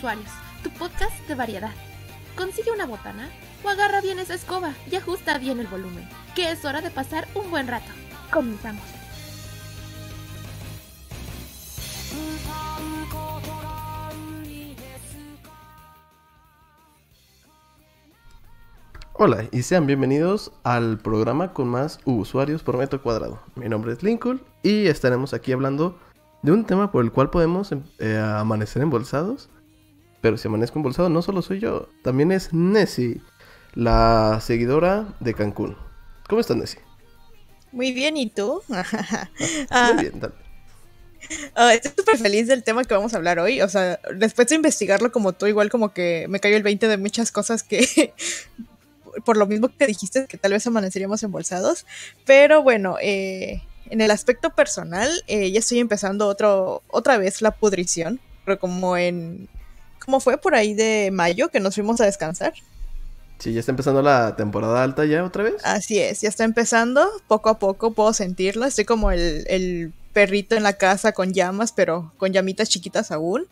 Usuarios, tu podcast de variedad. Consigue una botana o agarra bien esa escoba y ajusta bien el volumen, que es hora de pasar un buen rato. Comenzamos. Hola y sean bienvenidos al programa con más usuarios por metro cuadrado. Mi nombre es Lincoln y estaremos aquí hablando de un tema por el cual podemos em, eh, amanecer embolsados. Pero si amanezco embolsado no solo soy yo, también es Nessie, la seguidora de Cancún. ¿Cómo estás, Nessie? Muy bien, ¿y tú? Ah, muy bien, dale. Ah, estoy súper feliz del tema que vamos a hablar hoy. O sea, después de investigarlo como tú, igual como que me cayó el 20 de muchas cosas que por lo mismo que dijiste, que tal vez amaneceríamos embolsados. Pero bueno, eh, en el aspecto personal, eh, ya estoy empezando otro, otra vez la pudrición, pero como en... ¿Cómo fue por ahí de mayo que nos fuimos a descansar? Sí, ya está empezando la temporada alta ya otra vez. Así es, ya está empezando, poco a poco puedo sentirlo, estoy como el, el perrito en la casa con llamas, pero con llamitas chiquitas aún.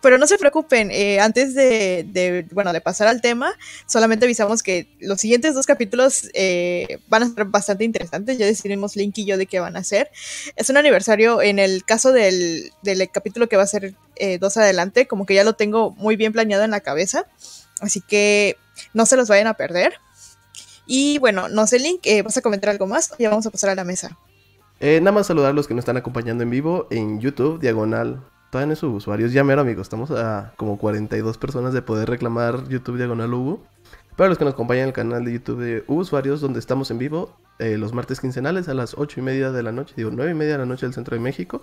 Pero no se preocupen, eh, antes de, bueno, de pasar al tema, solamente avisamos que los siguientes dos capítulos eh, van a ser bastante interesantes, ya decidimos Link y yo de qué van a ser. Es un aniversario, en el caso del, del capítulo que va a ser eh, dos adelante, como que ya lo tengo muy bien planeado en la cabeza, así que no se los vayan a perder. Y bueno, no sé, Link, ¿vas a comentar algo más? Ya vamos a pasar a la mesa. Nada más saludar a los que nos están acompañando en vivo en YouTube, diagonal todavía sus usuarios. Ya mero, amigos. Estamos a como 42 personas de poder reclamar YouTube Diagonal Hugo. Para los que nos acompañan en el canal de YouTube de Usuarios, donde estamos en vivo eh, los martes quincenales a las 8 y media de la noche, digo 9 y media de la noche del centro de México.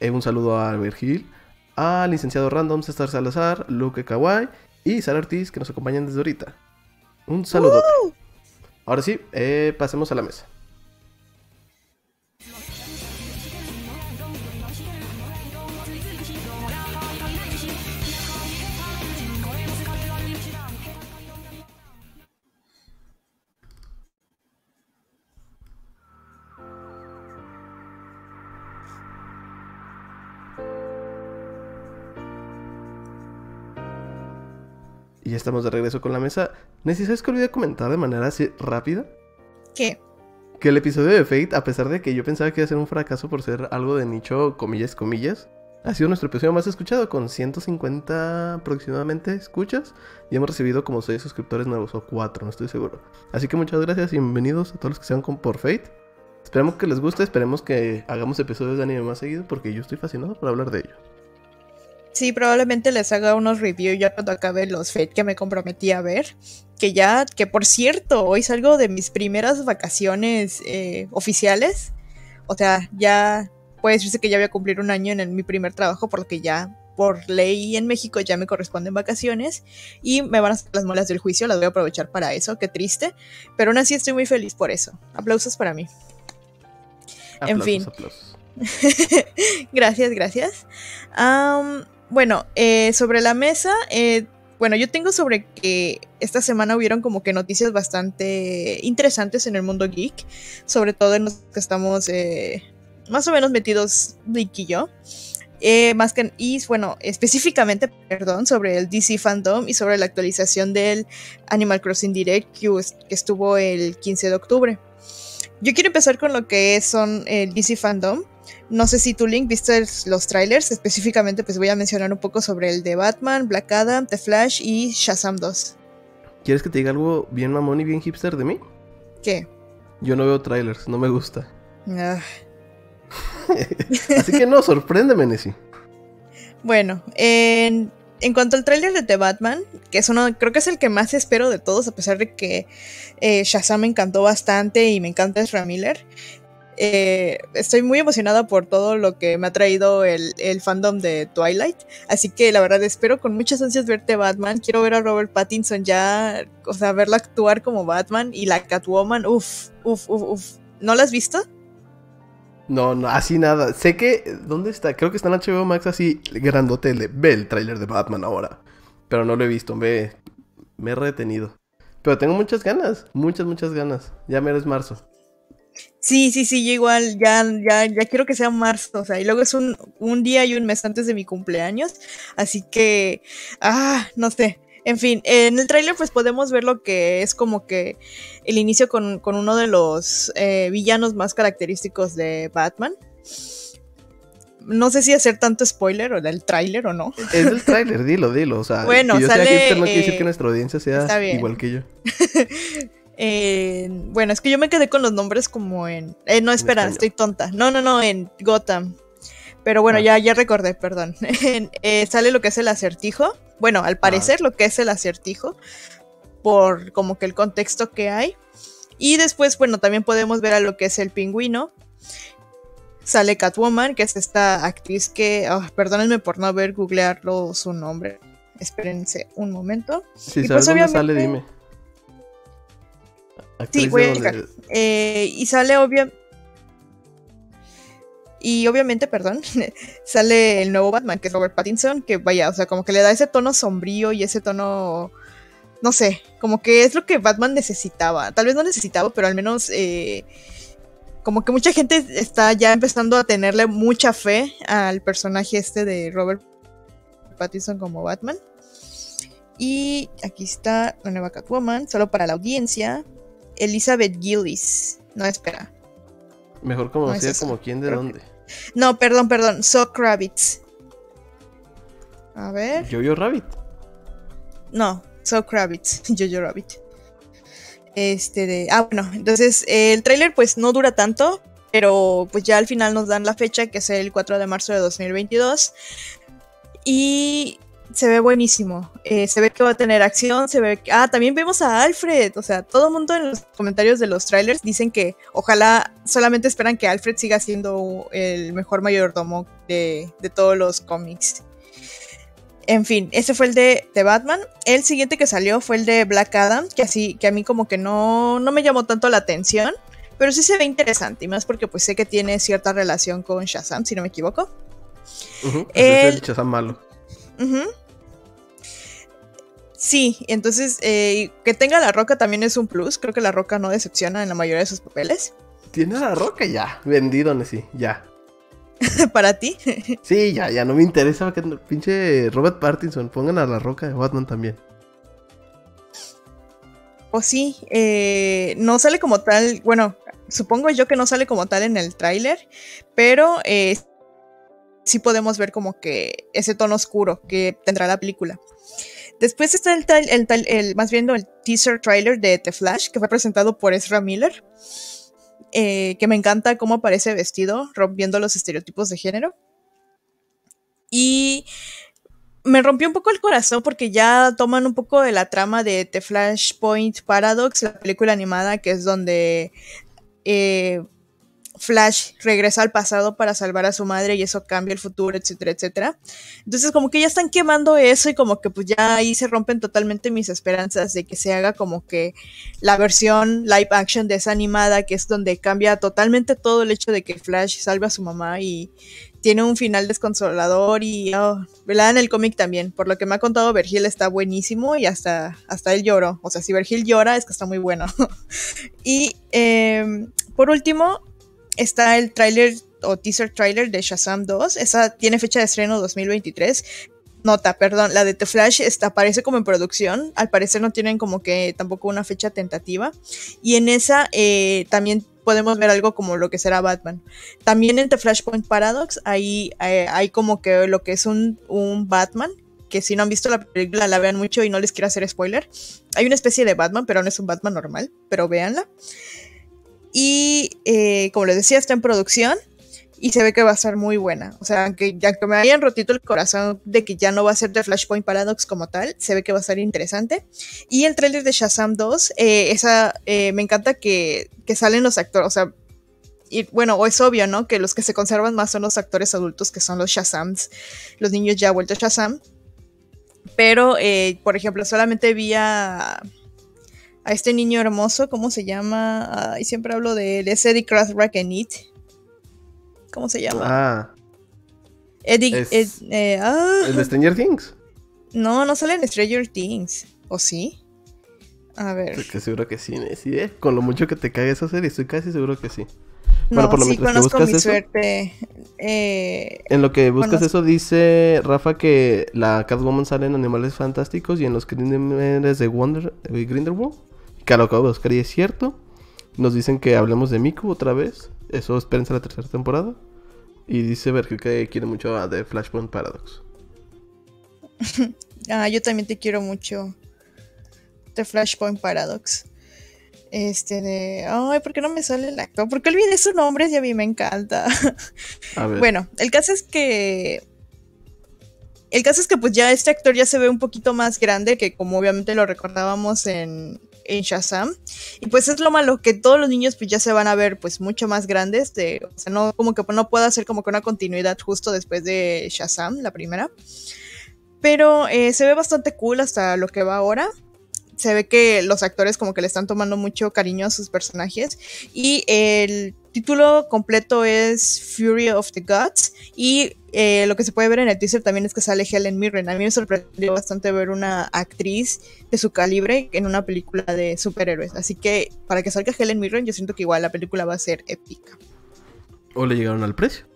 Eh, un saludo a Albert Gil, al licenciado Random, César Salazar, Luke Kawai y Sara Ortiz que nos acompañan desde ahorita. Un saludo. Ahora sí, eh, pasemos a la mesa. Y ya estamos de regreso con la mesa. Nessie, ¿sabes que olvidé comentar de manera así rápida? ¿Qué? Que el episodio de Fate, a pesar de que yo pensaba que iba a ser un fracaso por ser algo de nicho, comillas, comillas, ha sido nuestro episodio más escuchado, con 150 aproximadamente escuchas. Y hemos recibido como 6 suscriptores nuevos, o 4, no estoy seguro. Así que muchas gracias y bienvenidos a todos los que sean con por Fate. Esperemos que les guste, esperemos que hagamos episodios de anime más seguido, porque yo estoy fascinado por hablar de ello. Sí, probablemente les haga unos reviews ya cuando acabe los Fate que me comprometí a ver. Que ya, que por cierto, hoy salgo de mis primeras vacaciones eh, oficiales. O sea, ya puede decirse que ya voy a cumplir un año en mi primer trabajo, por lo que ya por ley en México ya me corresponden vacaciones y me van a hacer las molas del juicio, las voy a aprovechar para eso, qué triste, pero aún así estoy muy feliz por eso. Aplausos para mí. en fin. Aplausos. gracias, gracias. Bueno, eh, sobre la mesa, eh, bueno, yo tengo sobre que esta semana hubieron como que noticias bastante interesantes en el mundo geek, sobre todo en los que estamos eh, más o menos metidos Nick y yo. más que, y bueno, específicamente, perdón, sobre el DC Fandom y sobre la actualización del Animal Crossing Direct que estuvo el 15 de octubre. Yo quiero empezar con lo que son el DC Fandom. No sé si tú, Link, viste los trailers. Específicamente, pues voy a mencionar un poco sobre el de Batman, Black Adam, The Flash y Shazam 2. ¿Quieres que te diga algo bien mamón y bien hipster de mí? ¿Qué? Yo no veo trailers, no me gusta. Ah. Así que no, sorpréndeme, Nessie. Bueno, en, en, cuanto al tráiler de The Batman, que es uno, creo que es el que más espero de todos, a pesar de que eh, Shazam me encantó bastante y me encanta Ezra Miller. Eh, estoy muy emocionada por todo lo que me ha traído el, fandom de Twilight. Así que la verdad espero con muchas ansias verte Batman. Quiero ver a Robert Pattinson ya, o sea, verlo actuar como Batman y la Catwoman. Uf, uf, uf, uf. ¿No la has visto? No, no, así nada. Sé que. ¿Dónde está? Creo que está en HBO Max así grandote. Ve el tráiler de Batman ahora. Pero no lo he visto. Me, me he retenido. Pero tengo muchas ganas. Muchas, muchas ganas. Ya me eres marzo. Sí, sí, sí, yo igual, ya, ya, ya quiero que sea marzo, o sea, y luego es un, un día y un mes antes de mi cumpleaños, así que, ah, no sé. En fin, en el tráiler pues podemos ver lo que es como que el inicio con, con uno de los eh, villanos más característicos de Batman. No sé si hacer tanto spoiler o del tráiler o no. Es del tráiler, dilo, dilo. O sea, Bueno, que yo sale, sea hipster no quiere decir eh, que nuestra audiencia sea igual que yo. Eh, bueno, es que yo me quedé con los nombres como en... eh, no, espera, estoy tonta. No, no, no, en Gotham. Pero bueno, Ah. ya, ya recordé, perdón. Eh, sale lo que es el acertijo. Bueno, al parecer lo que es el acertijo. Por como que el contexto que hay. Y después, bueno, también podemos ver a lo que es el pingüino. Sale Catwoman, que es esta actriz que... ah, perdónenme por no haber googlearlo su nombre. Espérense un momento. Si Y sabes pues, dónde sale, dime. Actriz voy de a checar. Eh, y sale obvio. Y obviamente, perdón, sale el nuevo Batman, que es Robert Pattinson, que vaya, o sea, como que le da ese tono sombrío y ese tono, no sé, como que es lo que Batman necesitaba. Tal vez no necesitaba, pero al menos eh, como que mucha gente está ya empezando a tenerle mucha fe al personaje este de Robert Pattinson como Batman. Y aquí está la nueva Catwoman, solo para la audiencia. Elizabeth Gillis. No, espera. Mejor No, conocida es esa. como quién de Creo dónde. No, perdón, perdón. So Kravitz. A ver. Jojo Rabbit. No, So Kravitz. Jojo Rabbit. Este de. Ah, bueno. Entonces, eh, el tráiler pues no dura tanto. Pero pues ya al final nos dan la fecha, que es el 4 de marzo de 2022. Y se ve buenísimo. Eh, se ve que va a tener acción. Se ve que- Ah, también vemos a Alfred. O sea, todo el mundo en los comentarios de los trailers dicen que ojalá solamente esperan que Alfred siga siendo el mejor mayordomo de, de todos los cómics. En fin, ese fue el de, de Batman. El siguiente que salió fue el de Black Adam, que así, que a mí como que no, no me llamó tanto la atención. Pero sí se ve interesante, y más porque pues sé que tiene cierta relación con Shazam, si no me equivoco. Ujú, pues es El- el Shazam malo. Sí, entonces eh, que tenga la roca también es un plus. Creo que la roca no decepciona en la mayoría de sus papeles. Tiene la roca ya. Vendido, sí, ya. Para ti. Sí, ya, ya no me interesa que pinche Robert Pattinson. Pongan a la roca de Batman también. O sí, eh, no sale como tal, bueno, supongo yo que no sale como tal en el tráiler, pero eh, sí podemos ver como que ese tono oscuro que tendrá la película. Después está el, el, el- más bien el teaser trailer de The Flash, que fue presentado por Ezra Miller, eh, que me encanta cómo aparece vestido, rompiendo los estereotipos de género. Y me rompió un poco el corazón porque ya toman un poco de la trama de The Flashpoint Paradox, la película animada que es donde eh, Flash regresa al pasado para salvar a su madre y eso cambia el futuro, etcétera, etcétera. Entonces como que ya están quemando eso y como que pues ya ahí se rompen totalmente mis esperanzas de que se haga como que la versión live action de esa animada que es donde cambia totalmente todo el hecho de que Flash salva a su mamá y tiene un final desconsolador y oh, en el cómic también. Por lo que me ha contado Vergil está buenísimo y hasta, hasta él lloró. O sea, si Vergil llora es que está muy bueno. y eh, por último está el tráiler o teaser trailer de Shazam 2. Esa tiene fecha de estreno 2023. Nota, perdón, la de The Flash está, aparece como en producción. Al parecer no tienen como que tampoco una fecha tentativa. Y en esa eh, también podemos ver algo como lo que será Batman. También en The Flashpoint Paradox ahí eh, hay como que lo que es un, un Batman, que si no han visto la película la vean mucho y no les quiero hacer spoiler. Hay una especie de Batman, pero no es un Batman normal, pero véanla. Y eh, como les decía, está en producción y se ve que va a estar muy buena. O sea, aunque ya que me hayan rotito el corazón de que ya no va a ser The Flashpoint Paradox como tal, se ve que va a estar interesante. Y el tráiler de Shazam 2, eh, esa, eh, me encanta que, que salen los actores, o sea, y bueno, es obvio, ¿no? Que los que se conservan más son los actores adultos, que son los Shazams, los niños ya vueltos Shazam. Pero, eh, por ejemplo, solamente vi a, a este niño hermoso, ¿cómo se llama? Y siempre hablo de él, es Eddie Krathrakenit. ¿Cómo se llama? Ah, Eddie. es- Ed- eh, ah. el de Stranger Things. No, no sale en Stranger Things. ¿O sí? A ver. Estoy seguro que sí, sí, ¿eh? Con lo mucho que te cague esa serie, estoy casi seguro que sí. No, Bueno, por lo sí que conozco mi eso. suerte. Eh, En lo que buscas Conozco. eso, dice Rafa que la Catwoman sale en Animales Fantásticos y en los crímenes de Wonder, eh, Grindelwald. De buscar y es cierto. Nos dicen que hablemos de Miku otra vez. Eso espérense la tercera temporada. Y dice Vergil que quiere mucho a The Flashpoint Paradox. ah, yo también te quiero mucho. The Flashpoint Paradox. Este de. Ay, ¿por qué no me sale el actor? ¿Por qué olvidé su nombre si a mí me encanta? A ver. Bueno, el caso es que. El caso es que pues ya este actor ya se ve un poquito más grande que como obviamente lo recordábamos en, en Shazam. Y pues es lo malo que todos los niños pues ya se van a ver pues mucho más grandes. De, o sea, no como que no pueda hacer como que una continuidad justo después de Shazam, la primera. Pero eh, se ve bastante cool hasta lo que va ahora. Se ve que los actores como que le están tomando mucho cariño a sus personajes. Y el título completo es Fury of the Gods. Y eh, lo que se puede ver en el teaser también es que sale Helen Mirren. A mí me sorprendió bastante ver una actriz de su calibre en una película de superhéroes. Así que para que salga Helen Mirren, yo siento que igual la película va a ser épica. O le llegaron al precio.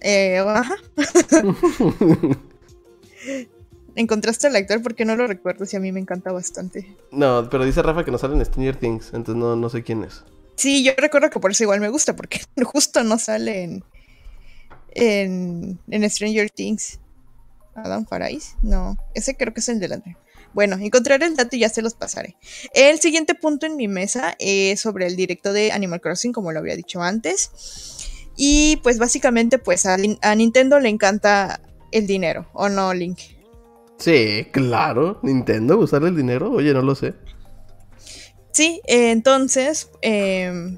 Eh, ajá. ¿Encontraste al actor? Porque no lo recuerdo si a mí me encanta bastante. no, pero dice Rafa que no sale en Stranger Things. Entonces no, no sé quién es. Sí, yo recuerdo que por eso igual me gusta, porque justo no sale en, en, en Stranger Things. Adam Farais, no, ese creo que es el delante. Bueno, encontraré el dato y ya se los pasaré. El siguiente punto en mi mesa es sobre el directo de Animal Crossing, como lo había dicho antes. Y pues básicamente pues a, a Nintendo le encanta el dinero, ¿o no, Link? Sí, claro. Nintendo, usar el dinero. Oye, no lo sé. Sí, eh, entonces, eh,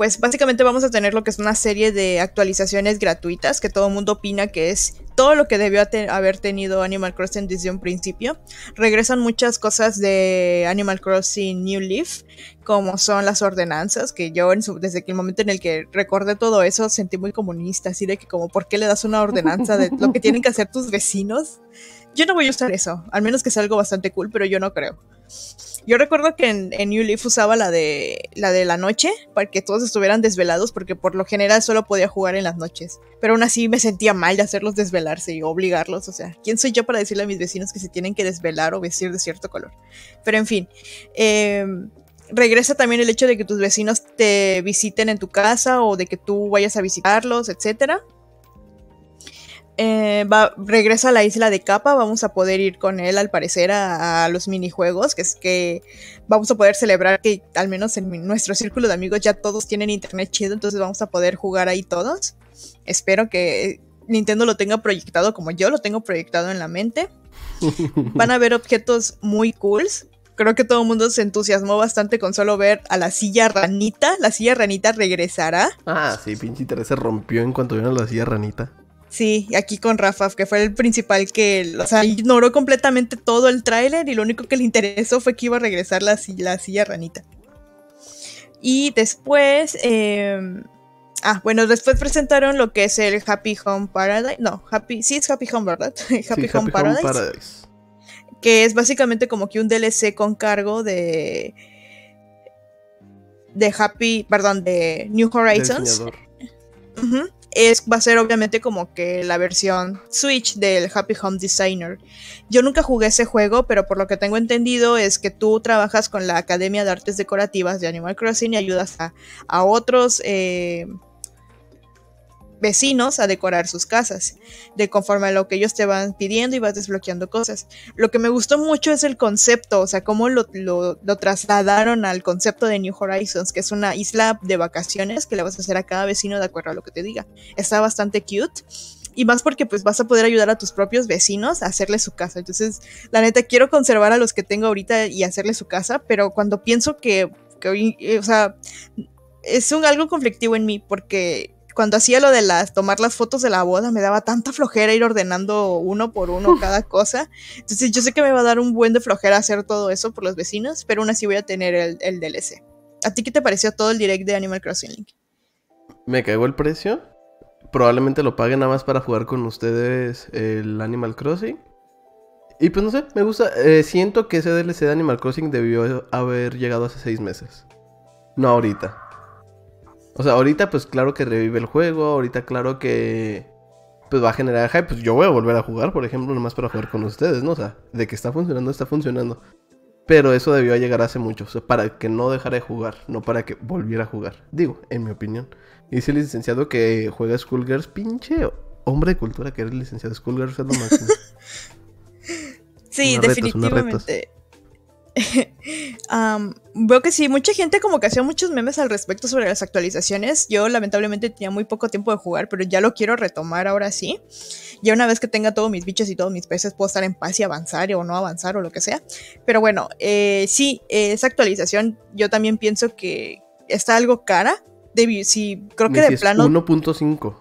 pues básicamente vamos a tener lo que es una serie de actualizaciones gratuitas que todo el mundo opina que es todo lo que debió te haber tenido Animal Crossing desde un principio. Regresan muchas cosas de Animal Crossing New Leaf, como son las ordenanzas, que yo en su, desde el momento en el que recordé todo eso sentí muy comunista, así de que como, ¿por qué le das una ordenanza de lo que tienen que hacer tus vecinos? Yo no voy a usar eso, al menos que sea algo bastante cool, pero yo no creo. Yo recuerdo que en, New Leaf usaba la de la de la noche para que todos estuvieran desvelados porque por lo general solo podía jugar en las noches. Pero aún así me sentía mal de hacerlos desvelarse y obligarlos. O sea, ¿quién soy yo para decirle a mis vecinos que se tienen que desvelar o vestir de cierto color? Pero en fin, eh, regresa también el hecho de que tus vecinos te visiten en tu casa o de que tú vayas a visitarlos, etcétera. Eh, va, regresa a la isla de Capa, vamos a poder ir con él al parecer a, a, los minijuegos, que es que vamos a poder celebrar que al menos en mi, nuestro círculo de amigos ya todos tienen internet chido, entonces vamos a poder jugar ahí todos. Espero que Nintendo lo tenga proyectado como yo lo tengo proyectado en la mente. Van a ver objetos muy cools. Creo que todo el mundo se entusiasmó bastante con solo ver a la silla ranita. La silla ranita regresará. Ah, sí, pinche interés se rompió en cuanto vieron la silla ranita. Sí, aquí con Rafa, que fue el principal que, o sea, ignoró completamente todo el tráiler y lo único que le interesó fue que iba a regresar la, la silla ranita. Y después, eh, ah, bueno, después presentaron lo que es el Happy Home Paradise, no, Happy, sí es Happy Home, ¿verdad? Happy, sí, Home, Happy Paradise, Home Paradise. Que es básicamente como que un DLC con cargo de de Happy, perdón, de New Horizons. Uh -huh es, va a ser obviamente como que la versión Switch del Happy Home Designer. Yo nunca jugué ese juego, pero por lo que tengo entendido es que tú trabajas con la Academia de Artes Decorativas de Animal Crossing y ayudas a, a otros eh, vecinos a decorar sus casas, de conforme a lo que ellos te van pidiendo y vas desbloqueando cosas. Lo que me gustó mucho es el concepto, o sea, cómo lo, lo, trasladaron al concepto de New Horizons, que es una isla de vacaciones que le vas a hacer a cada vecino de acuerdo a lo que te diga. Está bastante cute. Y más porque pues vas a poder ayudar a tus propios vecinos a hacerle su casa. Entonces, la neta, quiero conservar a los que tengo ahorita y hacerle su casa, pero cuando pienso que, que o sea, es un algo conflictivo en mí porque cuando hacía lo de las tomar las fotos de la boda me daba tanta flojera ir ordenando uno por uno cada cosa. Entonces yo sé que me va a dar un buen de flojera hacer todo eso por los vecinos, pero aún así voy a tener el, el DLC. ¿A ti qué te pareció todo el direct de Animal Crossing Link? Me cagó el precio. Probablemente lo pague nada más para jugar con ustedes el Animal Crossing. Y pues no sé, me gusta. eh, siento que ese DLC de Animal Crossing debió haber llegado hace seis meses. No ahorita. O sea, ahorita pues claro que revive el juego, ahorita claro que pues va a generar hype. Pues yo voy a volver a jugar, por ejemplo, nomás para jugar con ustedes, ¿no? O sea, de que está funcionando, está funcionando. Pero eso debió llegar hace mucho, o sea, para que no dejara de jugar, no para que volviera a jugar. Digo, en mi opinión. Y dice el licenciado que juega Skullgirls, pinche hombre de cultura que eres licenciado Skullgirls es lo máximo. Sí, unos veo que sí, mucha gente como que hacía muchos memes al respecto sobre las actualizaciones. Yo lamentablemente tenía muy poco tiempo de jugar, pero ya lo quiero retomar ahora sí. Ya una vez que tenga todos mis bichos y todos mis peces, puedo estar en paz y avanzar o no avanzar o lo que sea. Pero bueno, eh, sí, eh, esa actualización yo también pienso que está algo cara. Debi- sí, creo que de plano 1.5.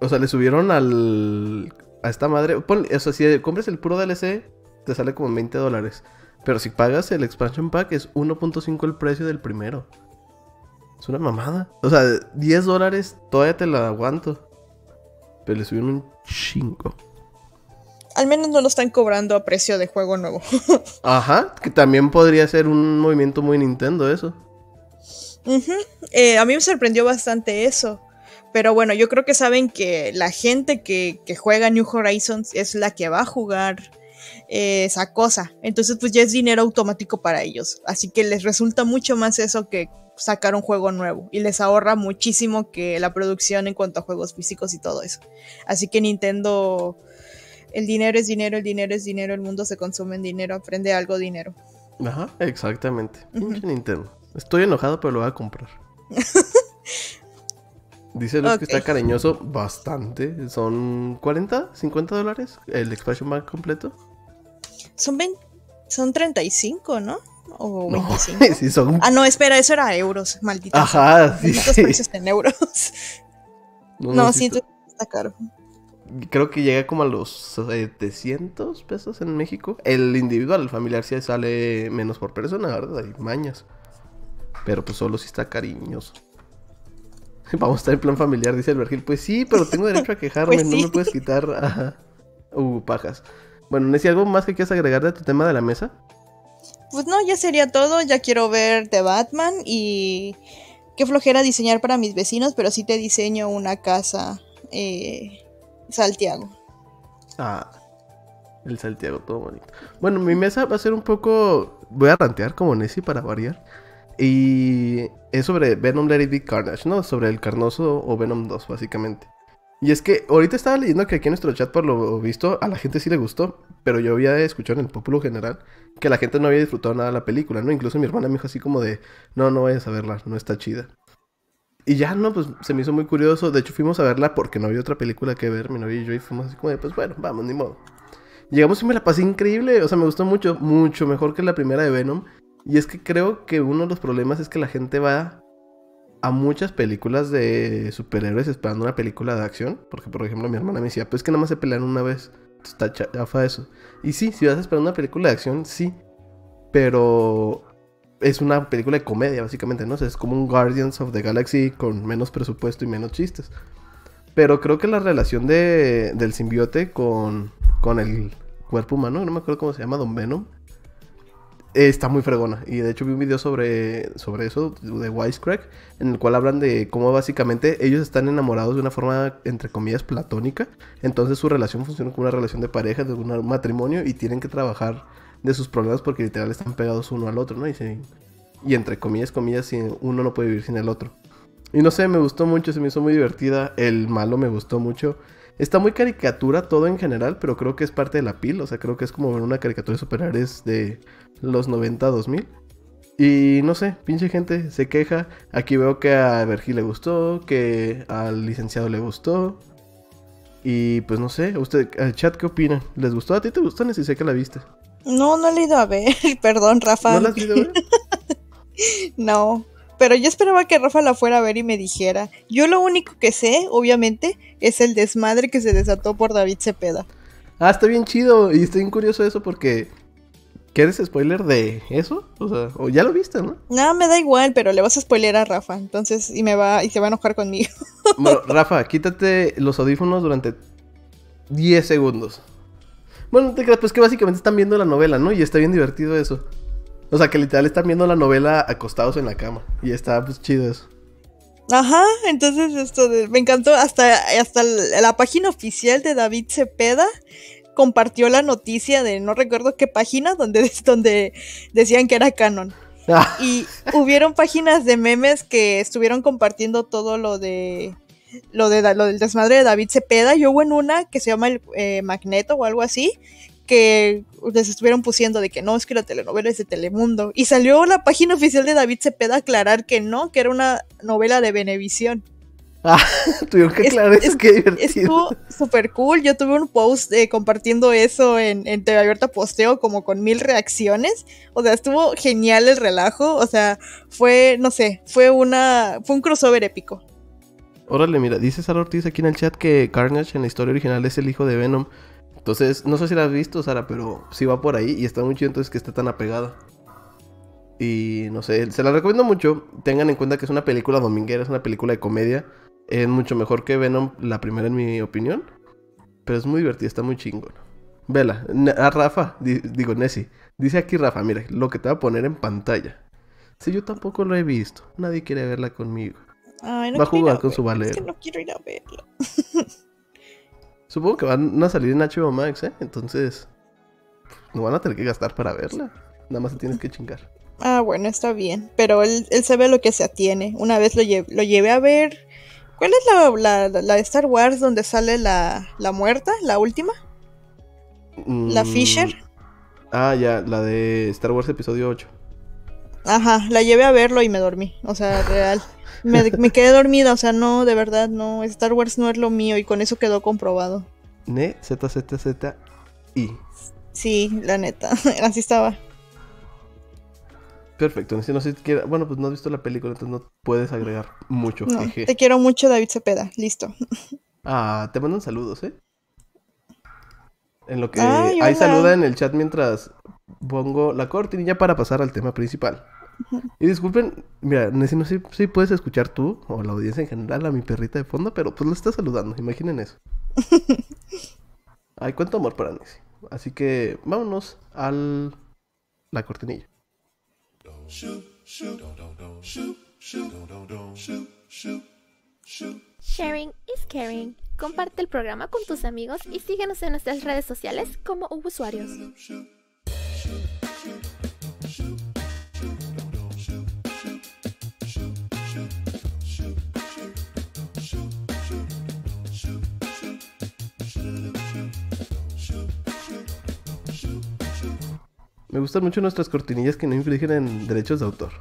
O sea, le subieron al. A esta madre. ponle- o sea, si compras el puro DLC, te sale como en 20 dólares. Pero si pagas el expansion pack, es 1.5 el precio del primero. Es una mamada. O sea, 10 dólares todavía te la aguanto. Pero le subieron un chingo. al menos no lo están cobrando a precio de juego nuevo. Ajá, que también podría ser un movimiento muy Nintendo eso. Ujú. Eh, a mí me sorprendió bastante eso. Pero bueno, yo creo que saben que la gente que, que juega New Horizons es la que va a jugar eh, esa cosa. Entonces, pues ya es dinero automático para ellos. Así que les resulta mucho más eso que sacar un juego nuevo. Y les ahorra muchísimo que la producción en cuanto a juegos físicos y todo eso. Así que Nintendo. El dinero es dinero, el dinero es dinero, el mundo se consume en dinero, aprende algo dinero. Ajá, exactamente. Nintendo. Estoy enojado, pero lo voy a comprar. Dice Luz que está cariñoso bastante. Son 40, 50 dólares el expansion pack completo. Son, 20 son 35, ¿no? O No, 25. sí, son. Ah, no, espera, eso era euros, maldita. Ajá, sí, sí. precios en euros. No, No, no, sí entonces está caro. Creo que llega como a los 700 pesos en México. El individual, el familiar, sí sale menos por persona, ¿verdad? Hay mañas. Pero pues solo si está cariñoso. Vamos a estar en plan familiar, dice el Vergil. Pues sí, pero tengo derecho a quejarme, Pues no me puedes quitar. Ajá. Uh, pajas. Bueno, Nessie, ¿algo más que quieras agregar de tu tema de la mesa? Pues no, ya sería todo. Ya quiero ver The Batman y qué flojera diseñar para mis vecinos, pero sí te diseño una casa eh, Santiago. Ah, el Santiago, todo bonito. Bueno, mi mesa va a ser un poco. Voy a rantear como Nessie para variar. Y es sobre Venom Let It Be Carnage, ¿no? Sobre el Carnoso o Venom 2, básicamente. Y es que ahorita estaba leyendo que aquí en nuestro chat, por lo visto, a la gente sí le gustó. Pero yo había escuchado en el populo general que la gente no había disfrutado nada de la película, ¿no? Incluso mi hermana me dijo así como de: No, no vayas a verla, no está chida. Y ya, no, pues se me hizo muy curioso. De hecho, fuimos a verla porque no había otra película que ver, mi novia y yo, y fuimos así como de: Pues bueno, vamos, ni modo. Llegamos y me la pasé increíble, o sea, me gustó mucho, mucho mejor que la primera de Venom. Y es que creo que uno de los problemas es que la gente va a muchas películas de superhéroes esperando una película de acción. Porque, por ejemplo, mi hermana me decía, pues que nada más se pelean una vez. Está chafa eso. Y sí, si vas a esperar una película de acción, sí. Pero es una película de comedia, básicamente, ¿no? Es como un Guardians of the Galaxy con menos presupuesto y menos chistes. Pero creo que la relación de, del simbiote con, con el cuerpo humano, no me acuerdo cómo se llama, Don Venom, está muy fregona. Y de hecho vi un video sobre, sobre eso, de Wisecrack, en el cual hablan de cómo básicamente ellos están enamorados de una forma, entre comillas, platónica. Entonces su relación funciona como una relación de pareja, de un matrimonio, y tienen que trabajar de sus problemas porque literal están pegados uno al otro, ¿no? Y, entre comillas, comillas, uno no puede vivir sin el otro. Y no sé, me gustó mucho, se me hizo muy divertida. El malo me gustó mucho. Está muy caricatura todo en general, pero creo que es parte de la pil. O sea, creo que es como ver una caricatura de superhéroes de los 90 2000. Y no sé, pinche gente se queja. Aquí veo que a Vergil le gustó, que al licenciado le gustó. Y pues no sé, usted, al chat, ¿qué opinan? ¿Les gustó? ¿A ti te gustó? Ni si sé que la viste. No, no he ido a ver. Perdón, Rafa. ¿No la has ido a ver? No, pero yo esperaba que Rafa la fuera a ver y me dijera. Yo lo único que sé, obviamente, es el desmadre que se desató por David Cepeda. Ah, está bien chido. Y estoy bien curioso de eso porque. ¿Quieres spoiler de eso? O sea, o ya lo viste, ¿no? Nada, me da igual, pero le vas a spoiler a Rafa, entonces, y me va, y se va a enojar conmigo. Bueno, Rafa, quítate los audífonos durante 10 segundos. Bueno, no te creas, pues que básicamente están viendo la novela, ¿no? Y está bien divertido eso. O sea, que literal están viendo la novela acostados en la cama. Y está pues chido eso. Ajá, entonces esto de- me encantó hasta, hasta la página oficial de David Cepeda compartió la noticia de no recuerdo qué página donde, donde decían que era canon. Ah, Y hubieron páginas de memes que estuvieron compartiendo todo lo de lo de lo del desmadre de David Cepeda. Y hubo en una que se llama el eh, Magneto o algo así, que les estuvieron pusiendo de que no, es que la telenovela es de Telemundo. Y salió la página oficial de David Cepeda a aclarar que no, que era una novela de Venevisión. Ah, tuvieron que Es- aclarar eso, es- qué divertido. Estuvo súper cool. Yo tuve un post eh, compartiendo eso en, en TV Abierta Posteo, como con mil reacciones. O sea, estuvo genial el relajo. O sea, fue, no sé, fue una. Fue un crossover épico. Órale, mira, dice Sara Ortiz aquí en el chat que Carnage en la historia original es el hijo de Venom. Entonces, no sé si la has visto, Sara, pero sí va por ahí y está muy chido entonces que esté tan apegada. Y no sé, se la recomiendo mucho. Tengan en cuenta que es una película dominguera, es una película de comedia. Es mucho mejor que Venom, la primera en mi opinión. Pero es muy divertida, está muy chingón. Vela, a Rafa, di- digo Nessie. Dice aquí Rafa, mira, lo que te va a poner en pantalla. Si yo tampoco lo he visto, nadie quiere verla conmigo. Ay, no Va a jugar con su verla, Es Valero. que no quiero ir a verla. Supongo que van a salir en HBO Max, ¿eh? Entonces, no van a tener que gastar para verla. Nada más te tienes que chingar. Ah, bueno, está bien. Pero él, él sabe lo que se atiene. Una vez lo, lle- lo llevé a ver. ¿Cuál es la, la, de Star Wars donde sale la, la muerta? ¿La última? ¿La Mm, Fisher? Ah, ya, la de Star Wars Episodio 8. Ajá, la llevé a verlo y me dormí. O sea, real. Me, me quedé dormida, o sea, no, de verdad, no. Star Wars no es lo mío y con eso quedó comprobado. Ne, Z, Z, Z, I. Sí, la neta. Así estaba. Perfecto, no sé, no sé si quiera- Bueno, pues no has visto la película, entonces no puedes agregar mucho. No, jeje. te quiero mucho, David Cepeda. Listo. Ah, te mandan saludos, ¿eh? En lo que Ay, hay saluda en el chat mientras pongo la cortinilla para pasar al tema principal. Y disculpen, mira, no sé si puedes escuchar tú o la audiencia en general a mi perrita de fondo, pero pues lo está saludando, imaginen eso. Ay, cuánto amor para Nessie. Así que vámonos al la cortinilla. Sharing is caring. Comparte el programa con tus amigos y síguenos en nuestras redes sociales como usuarios. Me gustan mucho nuestras cortinillas que no infringen en derechos de autor.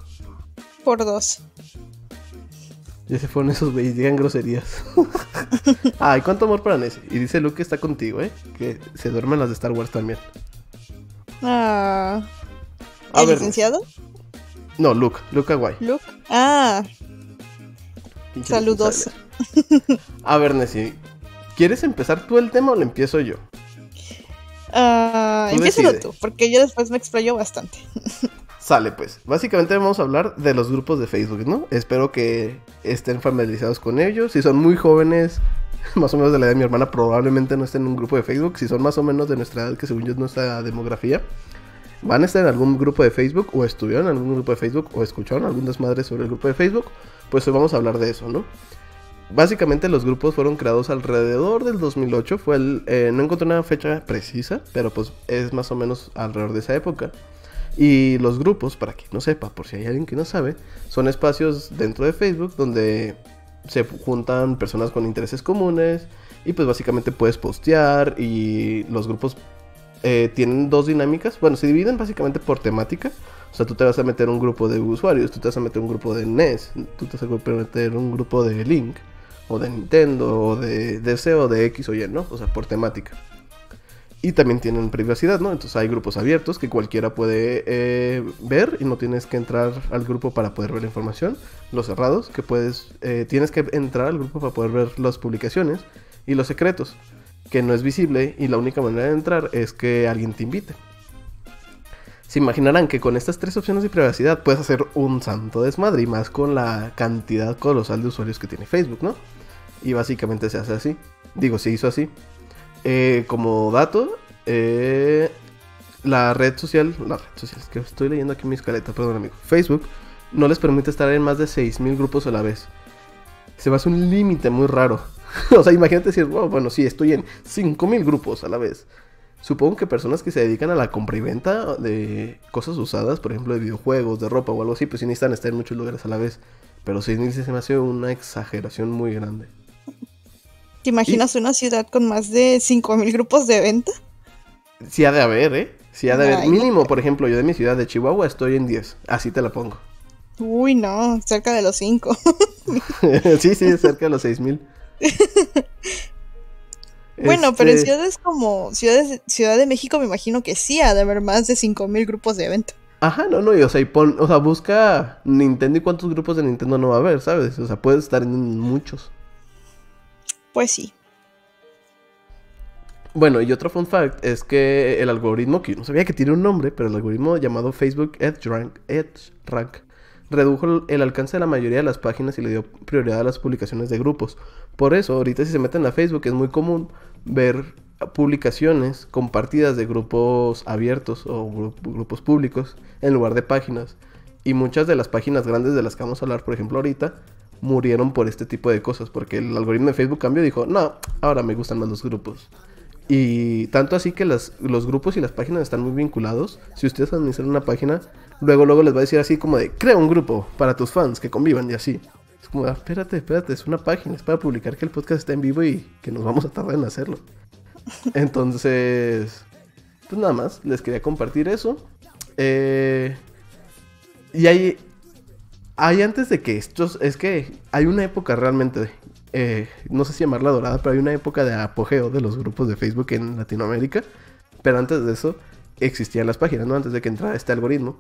Por dos. Ya se fueron esos güeyes, digan groserías. Ay, cuánto amor para Nessie. Y dice Luke que está contigo, ¿eh? Que se duermen las de Star Wars también. Ah. ¿El ver, licenciado? No, Luke, Luke Aguay. Luke. Ah, Pinche Saludos. A ver, Nessie, ¿quieres empezar tú el tema o lo empiezo yo? Empiézalo decide. tú, porque yo después me explayo bastante. Sale, pues. Básicamente vamos a hablar de los grupos de Facebook, ¿no? Espero que estén familiarizados con ellos. Si son muy jóvenes, más o menos de la edad de mi hermana, probablemente no estén en un grupo de Facebook. Si son más o menos de nuestra edad, que según yo es nuestra demografía, van a estar en algún grupo de Facebook, o estuvieron en algún grupo de Facebook, o escucharon algún desmadre sobre el grupo de Facebook. Pues hoy vamos a hablar de eso, ¿no? Básicamente los grupos fueron creados alrededor del 2008. Fue el, eh, no encontré una fecha precisa, pero pues es más o menos alrededor de esa época. Y los grupos, para quien no sepa, por si hay alguien que no sabe, son espacios dentro de Facebook donde se juntan personas con intereses comunes y pues básicamente puedes postear y los grupos eh, tienen dos dinámicas. Bueno, se dividen básicamente por temática. O sea, tú te vas a meter un grupo de usuarios, tú te vas a meter un grupo de NES, tú te vas a meter un grupo de Link, o de Nintendo, o de DC, o de X o Y, ¿no? O sea, por temática. Y también tienen privacidad, ¿no? Entonces hay grupos abiertos que cualquiera puede eh, ver y no tienes que entrar al grupo para poder ver la información. Los cerrados, que puedes, eh, tienes que entrar al grupo para poder ver las publicaciones. Y los secretos, que no es visible y la única manera de entrar es que alguien te invite. Se imaginarán que con estas tres opciones de privacidad puedes hacer un santo desmadre y más con la cantidad colosal de usuarios que tiene Facebook, ¿no? Y básicamente se hace así. Digo, se hizo así. Eh, como dato, eh, la red social, la red social, es que estoy leyendo aquí mi escaleta, perdón amigo, Facebook no les permite estar en más de 6.000 grupos a la vez. Se va a un límite muy raro. o sea, imagínate decir, bueno, sí, estoy en 5.000 grupos a la vez. Supongo que personas que se dedican a la compra y venta de cosas usadas, por ejemplo, de videojuegos, de ropa o algo así, pues sí necesitan estar en muchos lugares a la vez. Pero 6.000 se me hace una exageración muy grande. ¿Te imaginas una ciudad con más de 5.000 grupos de venta? Sí ha de haber, ¿eh? Sí ha de haber. Mínimo, por ejemplo, yo de mi ciudad de Chihuahua estoy en 10. Así te la pongo. Uy, no, cerca de los 5. sí, sí, cerca de los 6000. bueno, pero en este ciudades como ciudades, Ciudad de México me imagino que sí ha de haber más de 5000 grupos de evento. Ajá, no, no, y, o sea, y pon, o sea, busca Nintendo y cuántos grupos de Nintendo no va a haber, ¿sabes? O sea, puede estar en muchos. Pues sí. Bueno, y otro fun fact es que el algoritmo, que yo no sabía que tiene un nombre, pero el algoritmo llamado Facebook EdgeRank, EdgeRank redujo el alcance de la mayoría de las páginas y le dio prioridad a las publicaciones de grupos. Por eso, ahorita si se meten a Facebook es muy común ver publicaciones compartidas de grupos abiertos o grupos públicos en lugar de páginas. Y muchas de las páginas grandes de las que vamos a hablar, por ejemplo, ahorita, murieron por este tipo de cosas, porque el algoritmo de Facebook cambió y dijo, no, ahora me gustan más los grupos. Y tanto así que los grupos y las páginas están muy vinculados. Si ustedes administran una página, luego luego les va a decir así como de, crea un grupo para tus fans que convivan y así. Es como, ah, espérate, espérate, es una página, es para publicar que el podcast está en vivo y que nos vamos a tardar en hacerlo. Entonces, pues nada más, les quería compartir eso. Eh, y hay, hay antes de que estos, es que hay una época realmente, eh, no sé si llamarla dorada, pero hay una época de apogeo de los grupos de Facebook en Latinoamérica. Pero antes de eso existían las páginas, ¿no? Antes de que entrara este algoritmo.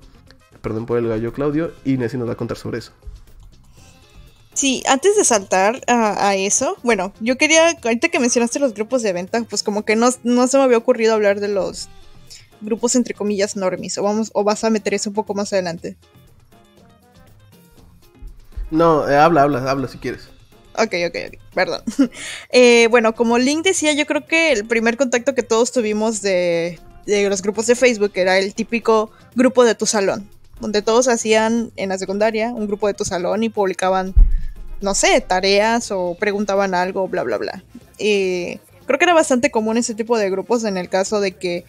Perdón por el gallo Claudio. Y Nessie nos va a contar sobre eso. Sí, antes de saltar a, eso, bueno, yo quería, ahorita que mencionaste los grupos de venta, pues como que no, no se me había ocurrido hablar de los grupos entre comillas normis, o vamos, o vas a meter eso un poco más adelante. No, eh, habla, habla, habla si quieres. Ok, ok, ok, perdón. Eh, bueno, como Link decía, yo creo que el primer contacto que todos tuvimos de, de los grupos de Facebook era el típico grupo de tu salón, donde todos hacían en la secundaria un grupo de tu salón y publicaban, no sé, tareas o preguntaban algo, bla, bla, bla. Y creo que era bastante común ese tipo de grupos en el caso de que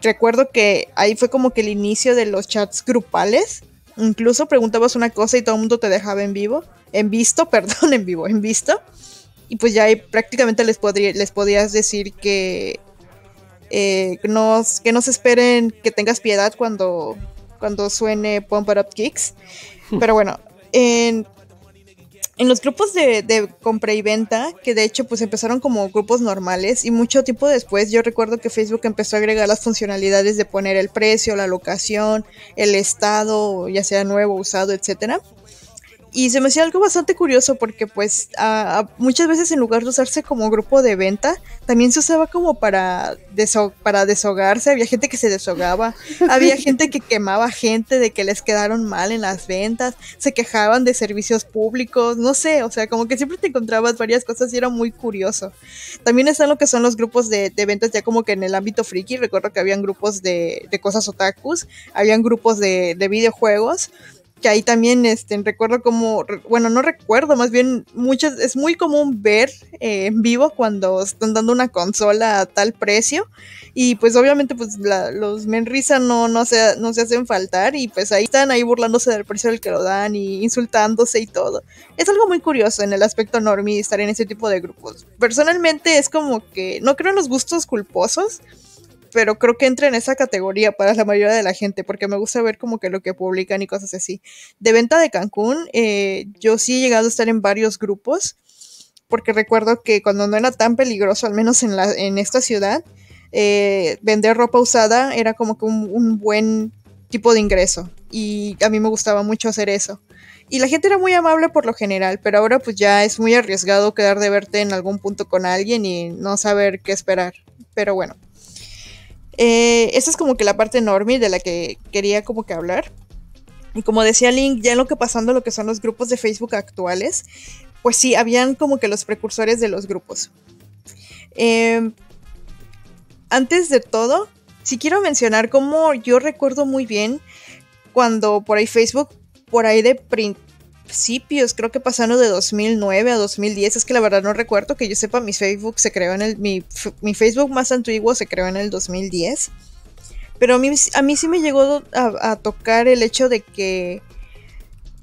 recuerdo que ahí fue como que el inicio de los chats grupales. Incluso preguntabas una cosa y todo el mundo te dejaba en vivo, en visto, perdón, en vivo, en visto. Y pues ya ahí prácticamente les, les podías decir que eh, que, no, se esperen que tengas piedad cuando, cuando suene Pump It Up Kicks. Pero bueno, en, en los grupos de, compra y venta, que de hecho pues empezaron como grupos normales y mucho tiempo después yo recuerdo que Facebook empezó a agregar las funcionalidades de poner el precio, la locación, el estado, ya sea nuevo, usado, etcétera. Y se me hacía algo bastante curioso porque pues muchas veces en lugar de usarse como grupo de venta, también se usaba como para, para deshogarse. Había gente que se deshogaba, había gente que quemaba gente de que les quedaron mal en las ventas, se quejaban de servicios públicos, no sé, o sea, como que siempre te encontrabas varias cosas y era muy curioso. También están lo que son los grupos de, ventas ya como que en el ámbito friki, recuerdo que habían grupos de, cosas otakus, habían grupos de, de videojuegos que ahí también este, recuerdo como, bueno, no recuerdo, más bien muchas, es muy común ver eh, en vivo cuando están dando una consola a tal precio y pues obviamente pues los menrisa no, no, se, no se hacen faltar y pues ahí están ahí burlándose del precio del que lo dan y insultándose y todo. Es algo muy curioso en el aspecto normie estar en ese tipo de grupos. Personalmente es como que no creo en los gustos culposos, pero creo que entra en esa categoría para la mayoría de la gente, porque me gusta ver como que lo que publican y cosas así. De venta de Cancún, eh, yo sí he llegado a estar en varios grupos, porque recuerdo que cuando no era tan peligroso, al menos en, la, en esta ciudad, eh, vender ropa usada era como que un, un buen tipo de ingreso, y a mí me gustaba mucho hacer eso. Y la gente era muy amable por lo general, pero ahora pues ya es muy arriesgado quedar de verte en algún punto con alguien y no saber qué esperar. Pero bueno, eh, esa es como que la parte enorme de la que quería como que hablar. Y como decía Link, ya en lo que pasando lo que son los grupos de Facebook actuales, pues sí, habían como que los precursores de los grupos. Em, antes de todo, sí quiero mencionar cómo yo recuerdo muy bien cuando por ahí Facebook, por ahí de principios, creo que pasando de 2009 a 2010, es que la verdad no recuerdo que yo sepa, mi Facebook se creó en el, mi, Facebook más antiguo se creó en el 2010. Pero a mí, a mí sí me llegó a, tocar el hecho de que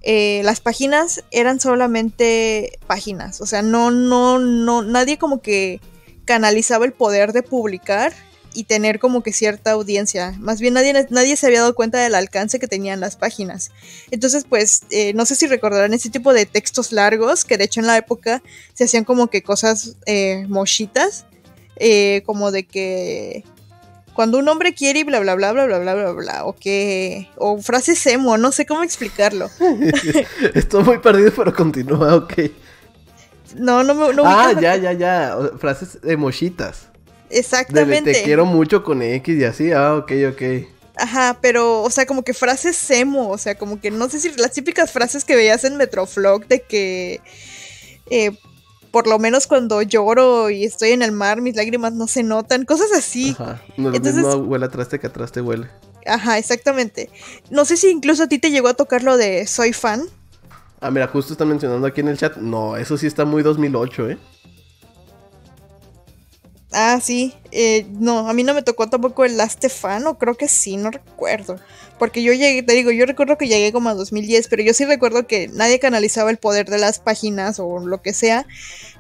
eh, las páginas eran solamente páginas. O sea, no, no, no, nadie como que canalizaba el poder de publicar y tener como que cierta audiencia. Más bien nadie, nadie se había dado cuenta del alcance que tenían las páginas. Entonces, pues, eh, no sé si recordarán ese tipo de textos largos, que de hecho en la época se hacían como que cosas eh, mochitas, eh, como de que cuando un hombre quiere y bla bla bla bla bla bla bla bla, o que, o frases emo, no sé cómo explicarlo. Estoy muy perdido, pero continúa, ok. No, no me... No ah, ya, ya, ya, frases mochitas Exactamente. te quiero mucho con X y así, ah, ok, ok. Ajá, pero, o sea, como que frases emo, o sea, como que no sé si las típicas frases que veías en Metroflog de que eh, por lo menos cuando lloro y estoy en el mar, mis lágrimas no se notan, cosas así. Ajá, no lo mismo huele atrás que atrás te huele. Ajá, exactamente. No sé si incluso a ti te llegó a tocar lo de soy fan. Ah, mira, justo están mencionando aquí en el chat. No, eso sí está muy 2008, ¿eh? Ah, sí. Eh, no, a mí no me tocó tampoco el Last Fan, creo que sí, no recuerdo. Porque yo llegué, te digo, yo recuerdo que llegué como a 2010, pero yo sí recuerdo que nadie canalizaba el poder de las páginas o lo que sea.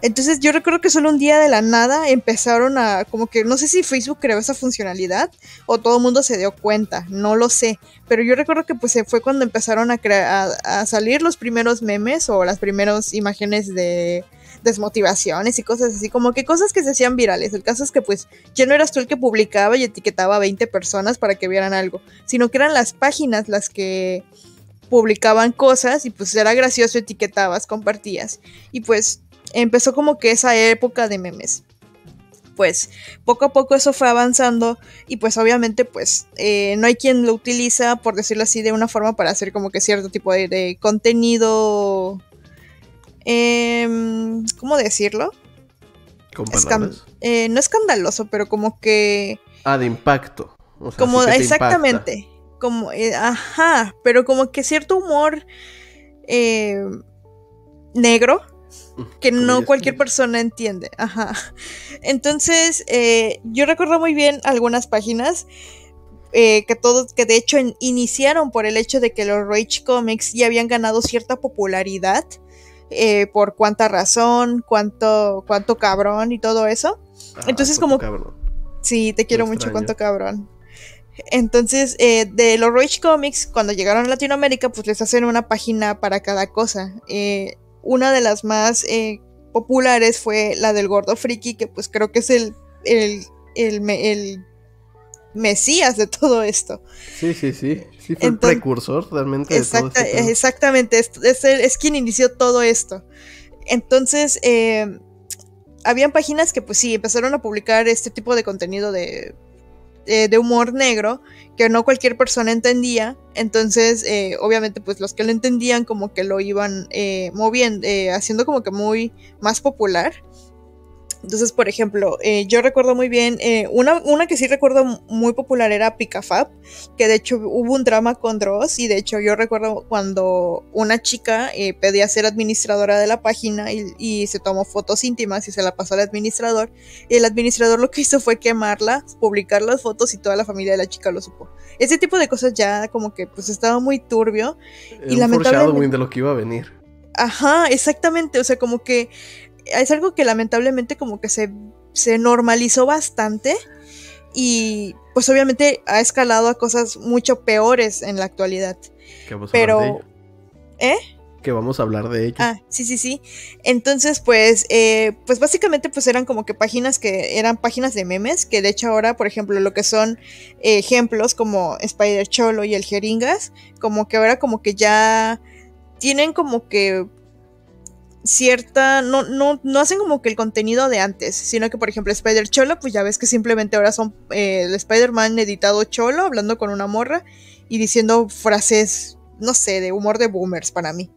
Entonces yo recuerdo que solo un día de la nada empezaron a, como que, no sé si Facebook creó esa funcionalidad o todo el mundo se dio cuenta, no lo sé. Pero yo recuerdo que pues fue cuando empezaron a, a salir los primeros memes o las primeras imágenes de desmotivaciones y cosas así, como que cosas que se hacían virales. El caso es que pues ya no eras tú el que publicaba y etiquetaba a 20 personas para que vieran algo, sino que eran las páginas las que publicaban cosas y pues era gracioso, etiquetabas, compartías. Y pues empezó como que esa época de memes. Pues poco a poco eso fue avanzando y pues obviamente pues eh, no hay quien lo utiliza, por decirlo así, de una forma para hacer como que cierto tipo de contenido eh, ¿Cómo decirlo? eh, no escandaloso, pero como que... Ah, de impacto. como exactamente. Como, eh, ajá, pero como que cierto humor eh, negro que no cualquier persona entiende. Ajá. Entonces, eh, yo recuerdo muy bien algunas páginas eh, que todos, que de hecho iniciaron por el hecho de que los Rage Comics ya habían ganado cierta popularidad eh, por cuánta razón, cuánto, cuánto cabrón y todo eso. Ah, Entonces como... Sí, te quiero mucho, cuánto cabrón. Entonces, eh, de los Rage Comics, cuando llegaron a Latinoamérica, pues les hacen una página para cada cosa. Eh, una de las más populares fue la del Gordo Friki, que pues creo que es el, el, el mesías de todo esto. Sí, sí, sí. Sí, fue el precursor realmente de todo Exactamente, es, es, quien inició todo esto. Entonces, eh, habían páginas que pues sí, empezaron a publicar este tipo de contenido de, de humor negro que no cualquier persona entendía. Entonces, eh, obviamente, pues los que lo entendían como que lo iban eh, moviendo, haciendo como que muy más popular. Entonces, por ejemplo, eh, yo recuerdo muy bien, eh, una, una, que sí recuerdo muy popular era Picafab, que de hecho hubo un drama con Dross y de hecho yo recuerdo cuando una chica eh, pedía ser administradora de la página y, y, se tomó fotos íntimas y se la pasó al administrador y el administrador lo que hizo fue quemarla, publicar las fotos y toda la familia de la chica lo supo. Ese tipo de cosas ya como que pues estaba muy turbio y lamentablemente... de lo que iba a venir. Ajá, exactamente, o sea, como que es algo que lamentablemente como que se, se normalizó bastante y pues obviamente ha escalado a cosas mucho peores en la actualidad. Pero... ¿Eh? Que vamos a hablar de ello. Ah, sí, sí, sí. Entonces, pues, eh, pues básicamente pues eran como que páginas que eran páginas de memes, que de hecho ahora, por ejemplo, lo que son ejemplos como Spider Cholo y el Jeringas, como que ahora como que ya tienen como que cierta, no, no, no hacen como que el contenido de antes, sino que por ejemplo Spider Cholo, pues ya ves que simplemente ahora son eh, el Spider-Man editado cholo, hablando con una morra y diciendo frases, no sé, de humor de boomers para mí.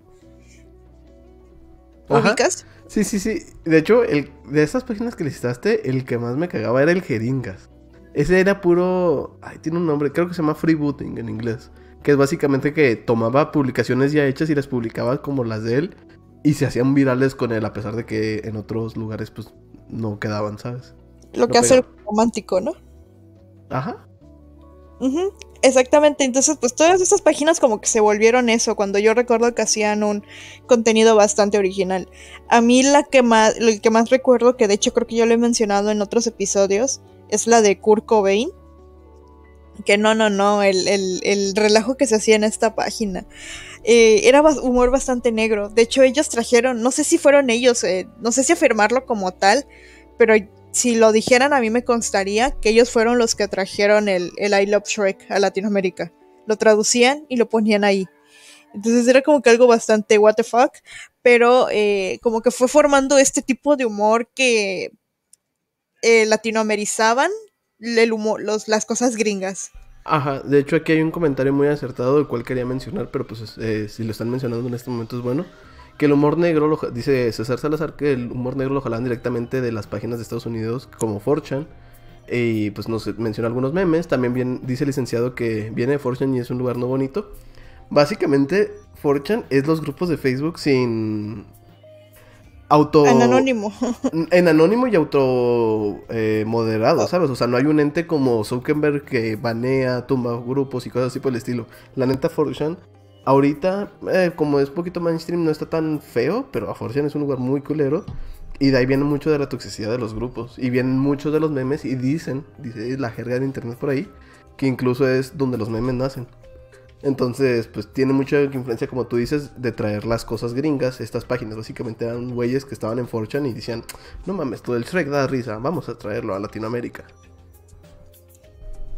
¿Ubicas? Sí, sí, sí. De hecho, el, de esas páginas que listaste, el que más me cagaba era el Jeringas. Ese era puro. Ay, tiene un nombre, creo que se llama freebooting en inglés. Que es básicamente que tomaba publicaciones ya hechas y las publicaba como las de él. Y se hacían virales con él, a pesar de que en otros lugares, pues, no quedaban, ¿sabes? Lo que hace el romántico, ¿no? Ajá. Ujú, Exactamente, entonces pues todas estas páginas como que se volvieron eso, cuando yo recuerdo que hacían un contenido bastante original. A mí la que más, el que más recuerdo, que de hecho creo que yo lo he mencionado en otros episodios, es la de Kurt Cobain. Que no, no, no, el, el, el relajo que se hacía en esta página. Eh, era humor bastante negro. De hecho, ellos trajeron, no sé si fueron ellos, eh, no sé si afirmarlo como tal, pero si lo dijeran a mí me constaría que ellos fueron los que trajeron el, I Love Shrek a Latinoamérica. Lo traducían y lo ponían ahí. Entonces era como que algo bastante what the fuck, pero eh, como que fue formando este tipo de humor que latinoamerizaban el humor, los, las cosas gringas. Ajá, de hecho aquí hay un comentario muy acertado, el cual quería mencionar, pero pues eh, si lo están mencionando en este momento es bueno. Que el humor negro, lo, dice César Salazar, que el humor negro lo jalaban directamente de las páginas de Estados Unidos como 4chan. Y pues nos menciona algunos memes. También bien, dice el licenciado que viene de 4chan y es un lugar no bonito. Básicamente, 4chan es los grupos de Facebook sin auto... En anónimo. En anónimo y auto eh, moderado, ¿sabes? O sea, no hay un ente como Zuckerberg que banea, tumba grupos y cosas así por el estilo. La neta, 4chan, ahorita, eh, como es poquito mainstream, no está tan feo, pero a 4chan es un lugar muy culero. Y de ahí viene mucho de la toxicidad de los grupos. Y vienen muchos de los memes y dicen, dice la jerga de internet por ahí, que incluso es donde los memes nacen. Entonces, pues tiene mucha influencia, como tú dices, de traer las cosas gringas. Estas páginas básicamente eran güeyes que estaban en 4chan y decían, no mames, todo el Shrek da risa, vamos a traerlo a Latinoamérica.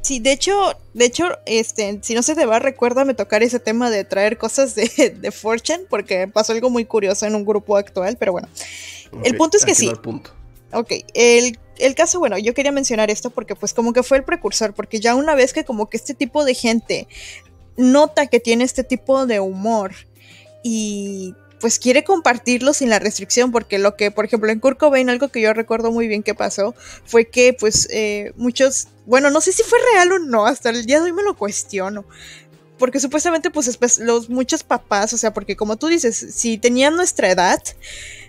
Sí, de hecho, de hecho, este, si no se te va, recuérdame tocar ese tema de traer cosas de, de 4chan, porque pasó algo muy curioso en un grupo actual, pero bueno. El punto es que sí. el punto. Ok, el, el caso, bueno, yo quería mencionar esto porque pues como que fue el precursor, porque ya una vez que como que este tipo de gente nota que tiene este tipo de humor y pues quiere compartirlo sin la restricción, porque lo que, por ejemplo, en Kurt Cobain, algo que yo recuerdo muy bien que pasó, fue que pues eh, muchos, bueno, no sé si fue real o no, hasta el día de hoy me lo cuestiono. Porque supuestamente, pues, los muchos papás, o sea, porque como tú dices, si tenían nuestra edad,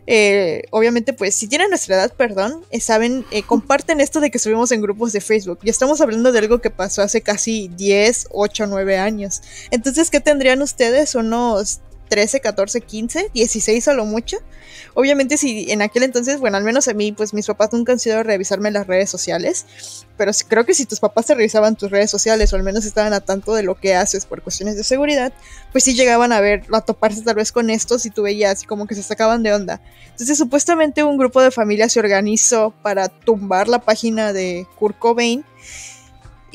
eh, obviamente, pues, si tienen nuestra edad, perdón, eh, saben, eh, comparten esto de que subimos en grupos de Facebook. Y estamos hablando de algo que pasó hace casi 10, 8, 9 años. Entonces, ¿qué tendrían ustedes? Unos 13, 14, 15, 16 a lo mucho. Obviamente, si en aquel entonces, bueno, al menos a mí, pues mis papás nunca han sido revisarme las redes sociales. Pero creo que si tus papás te revisaban tus redes sociales o al menos estaban a tanto de lo que haces por cuestiones de seguridad, pues sí llegaban a ver, a toparse tal vez con estos y tú veías así como que se sacaban de onda. Entonces supuestamente un grupo de familias se organizó para tumbar la página de Kurt Cobain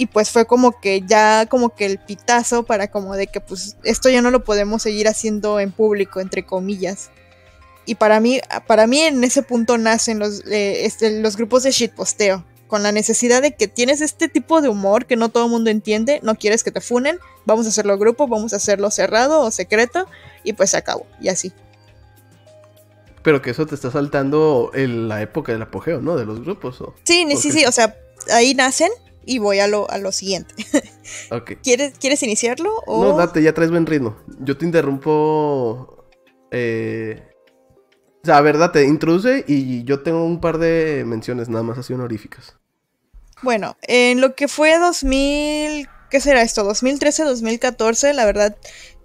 y pues fue como que ya como que el pitazo para como de que pues esto ya no lo podemos seguir haciendo en público entre comillas. Y para mí, para mí en ese punto nacen los, eh, este, los grupos de shitposteo con la necesidad de que tienes este tipo de humor que no todo el mundo entiende, no quieres que te funen, vamos a hacerlo grupo, vamos a hacerlo cerrado o secreto y pues se acabó, y así. Pero que eso te está saltando en la época del apogeo, ¿no? De los grupos. ¿o? Sí, sí, sí, o sea, ahí nacen y voy a lo, a lo siguiente. ¿Quieres, ¿Quieres iniciarlo? O... No, date, ya traes buen ritmo. Yo te interrumpo. Eh... O sea, a ver, date, introduce y yo tengo un par de menciones nada más así honoríficas. Bueno, en lo que fue 2000, ¿qué será esto? 2013, 2014, la verdad,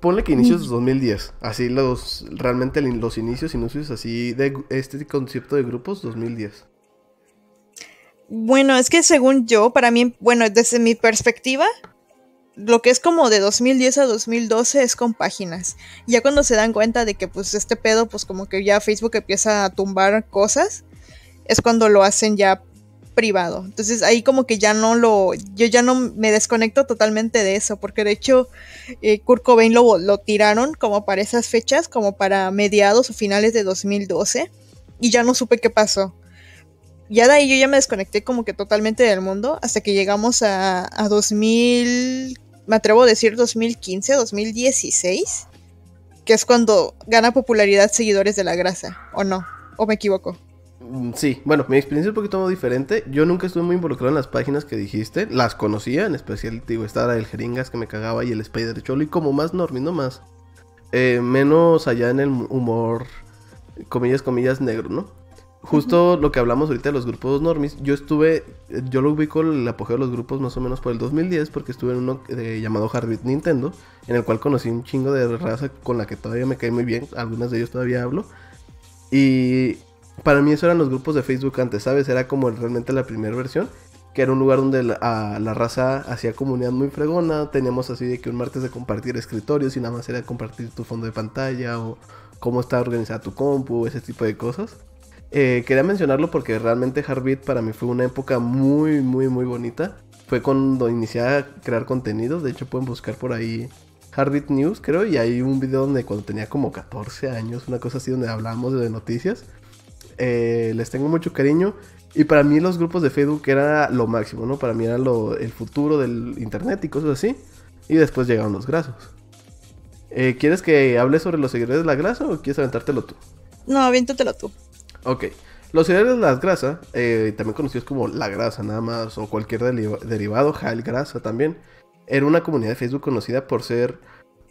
Ponle que inicios de 2010. Así los. Realmente los inicios, inicios así de este concepto de grupos, 2010. Bueno, es que según yo, para mí, bueno, desde mi perspectiva, lo que es como de 2010 a 2012 es con páginas. Ya cuando se dan cuenta de que pues este pedo, pues como que ya Facebook empieza a tumbar cosas, es cuando lo hacen ya privado. Entonces ahí como que ya no lo, yo ya no me desconecto totalmente de eso, porque de hecho eh, Kurt Cobain lo, lo tiraron como para esas fechas, como para mediados o finales de 2012, y ya no supe qué pasó ya de ahí yo ya me desconecté como que totalmente del mundo hasta que llegamos a, a 2000, me atrevo a decir 2015, 2016, que es cuando gana popularidad seguidores de la grasa, ¿o no? ¿O me equivoco? Mm, Sí, bueno, mi experiencia es un poquito diferente. Yo nunca estuve muy involucrado en las páginas que dijiste. Las conocía, en especial, digo, estaba el Jeringas que me cagaba y el Spider Cholo. Y como más normis, no más. eh, menos allá en el humor, comillas, comillas, negro, ¿no? Justo lo que hablamos ahorita de los grupos normis. Yo estuve, yo lo ubico el apogeo de los grupos más o menos por el 2010 porque estuve en uno eh, llamado Hardbeat Nintendo, en el cual conocí un chingo de raza con la que todavía me cae muy bien. Algunas de ellos todavía hablo. Y para mí eso eran los grupos de Facebook antes, ¿sabes? Era como realmente la primera versión, que era un lugar donde la, a- la raza hacía comunidad muy fregona, teníamos así de que un martes de compartir escritorios y nada más era compartir tu fondo de pantalla o cómo está organizada tu compu, ese tipo de cosas. Eh, quería mencionarlo porque realmente Heartbeat para mí fue una época muy, muy, muy bonita. Fue cuando inicié a crear contenido, de hecho pueden buscar por ahí Heartbeat News, creo, y hay un video donde cuando tenía como 14 años, una cosa así, donde hablábamos de noticias. Eh, les tengo mucho cariño. Y para mí los grupos de Facebook era lo máximo, ¿no? Para mí era lo, el futuro del internet y cosas así. Y después llegaron los grasos. Eh, ¿Quieres que hable sobre los seguidores de la grasa o quieres aventártelo tú? No, aviéntatelo tú. Ok. Los seguidores de la grasa, eh, también conocidos como la grasa nada más, o cualquier derivado, Jael Grasa también, era una comunidad de Facebook conocida por ser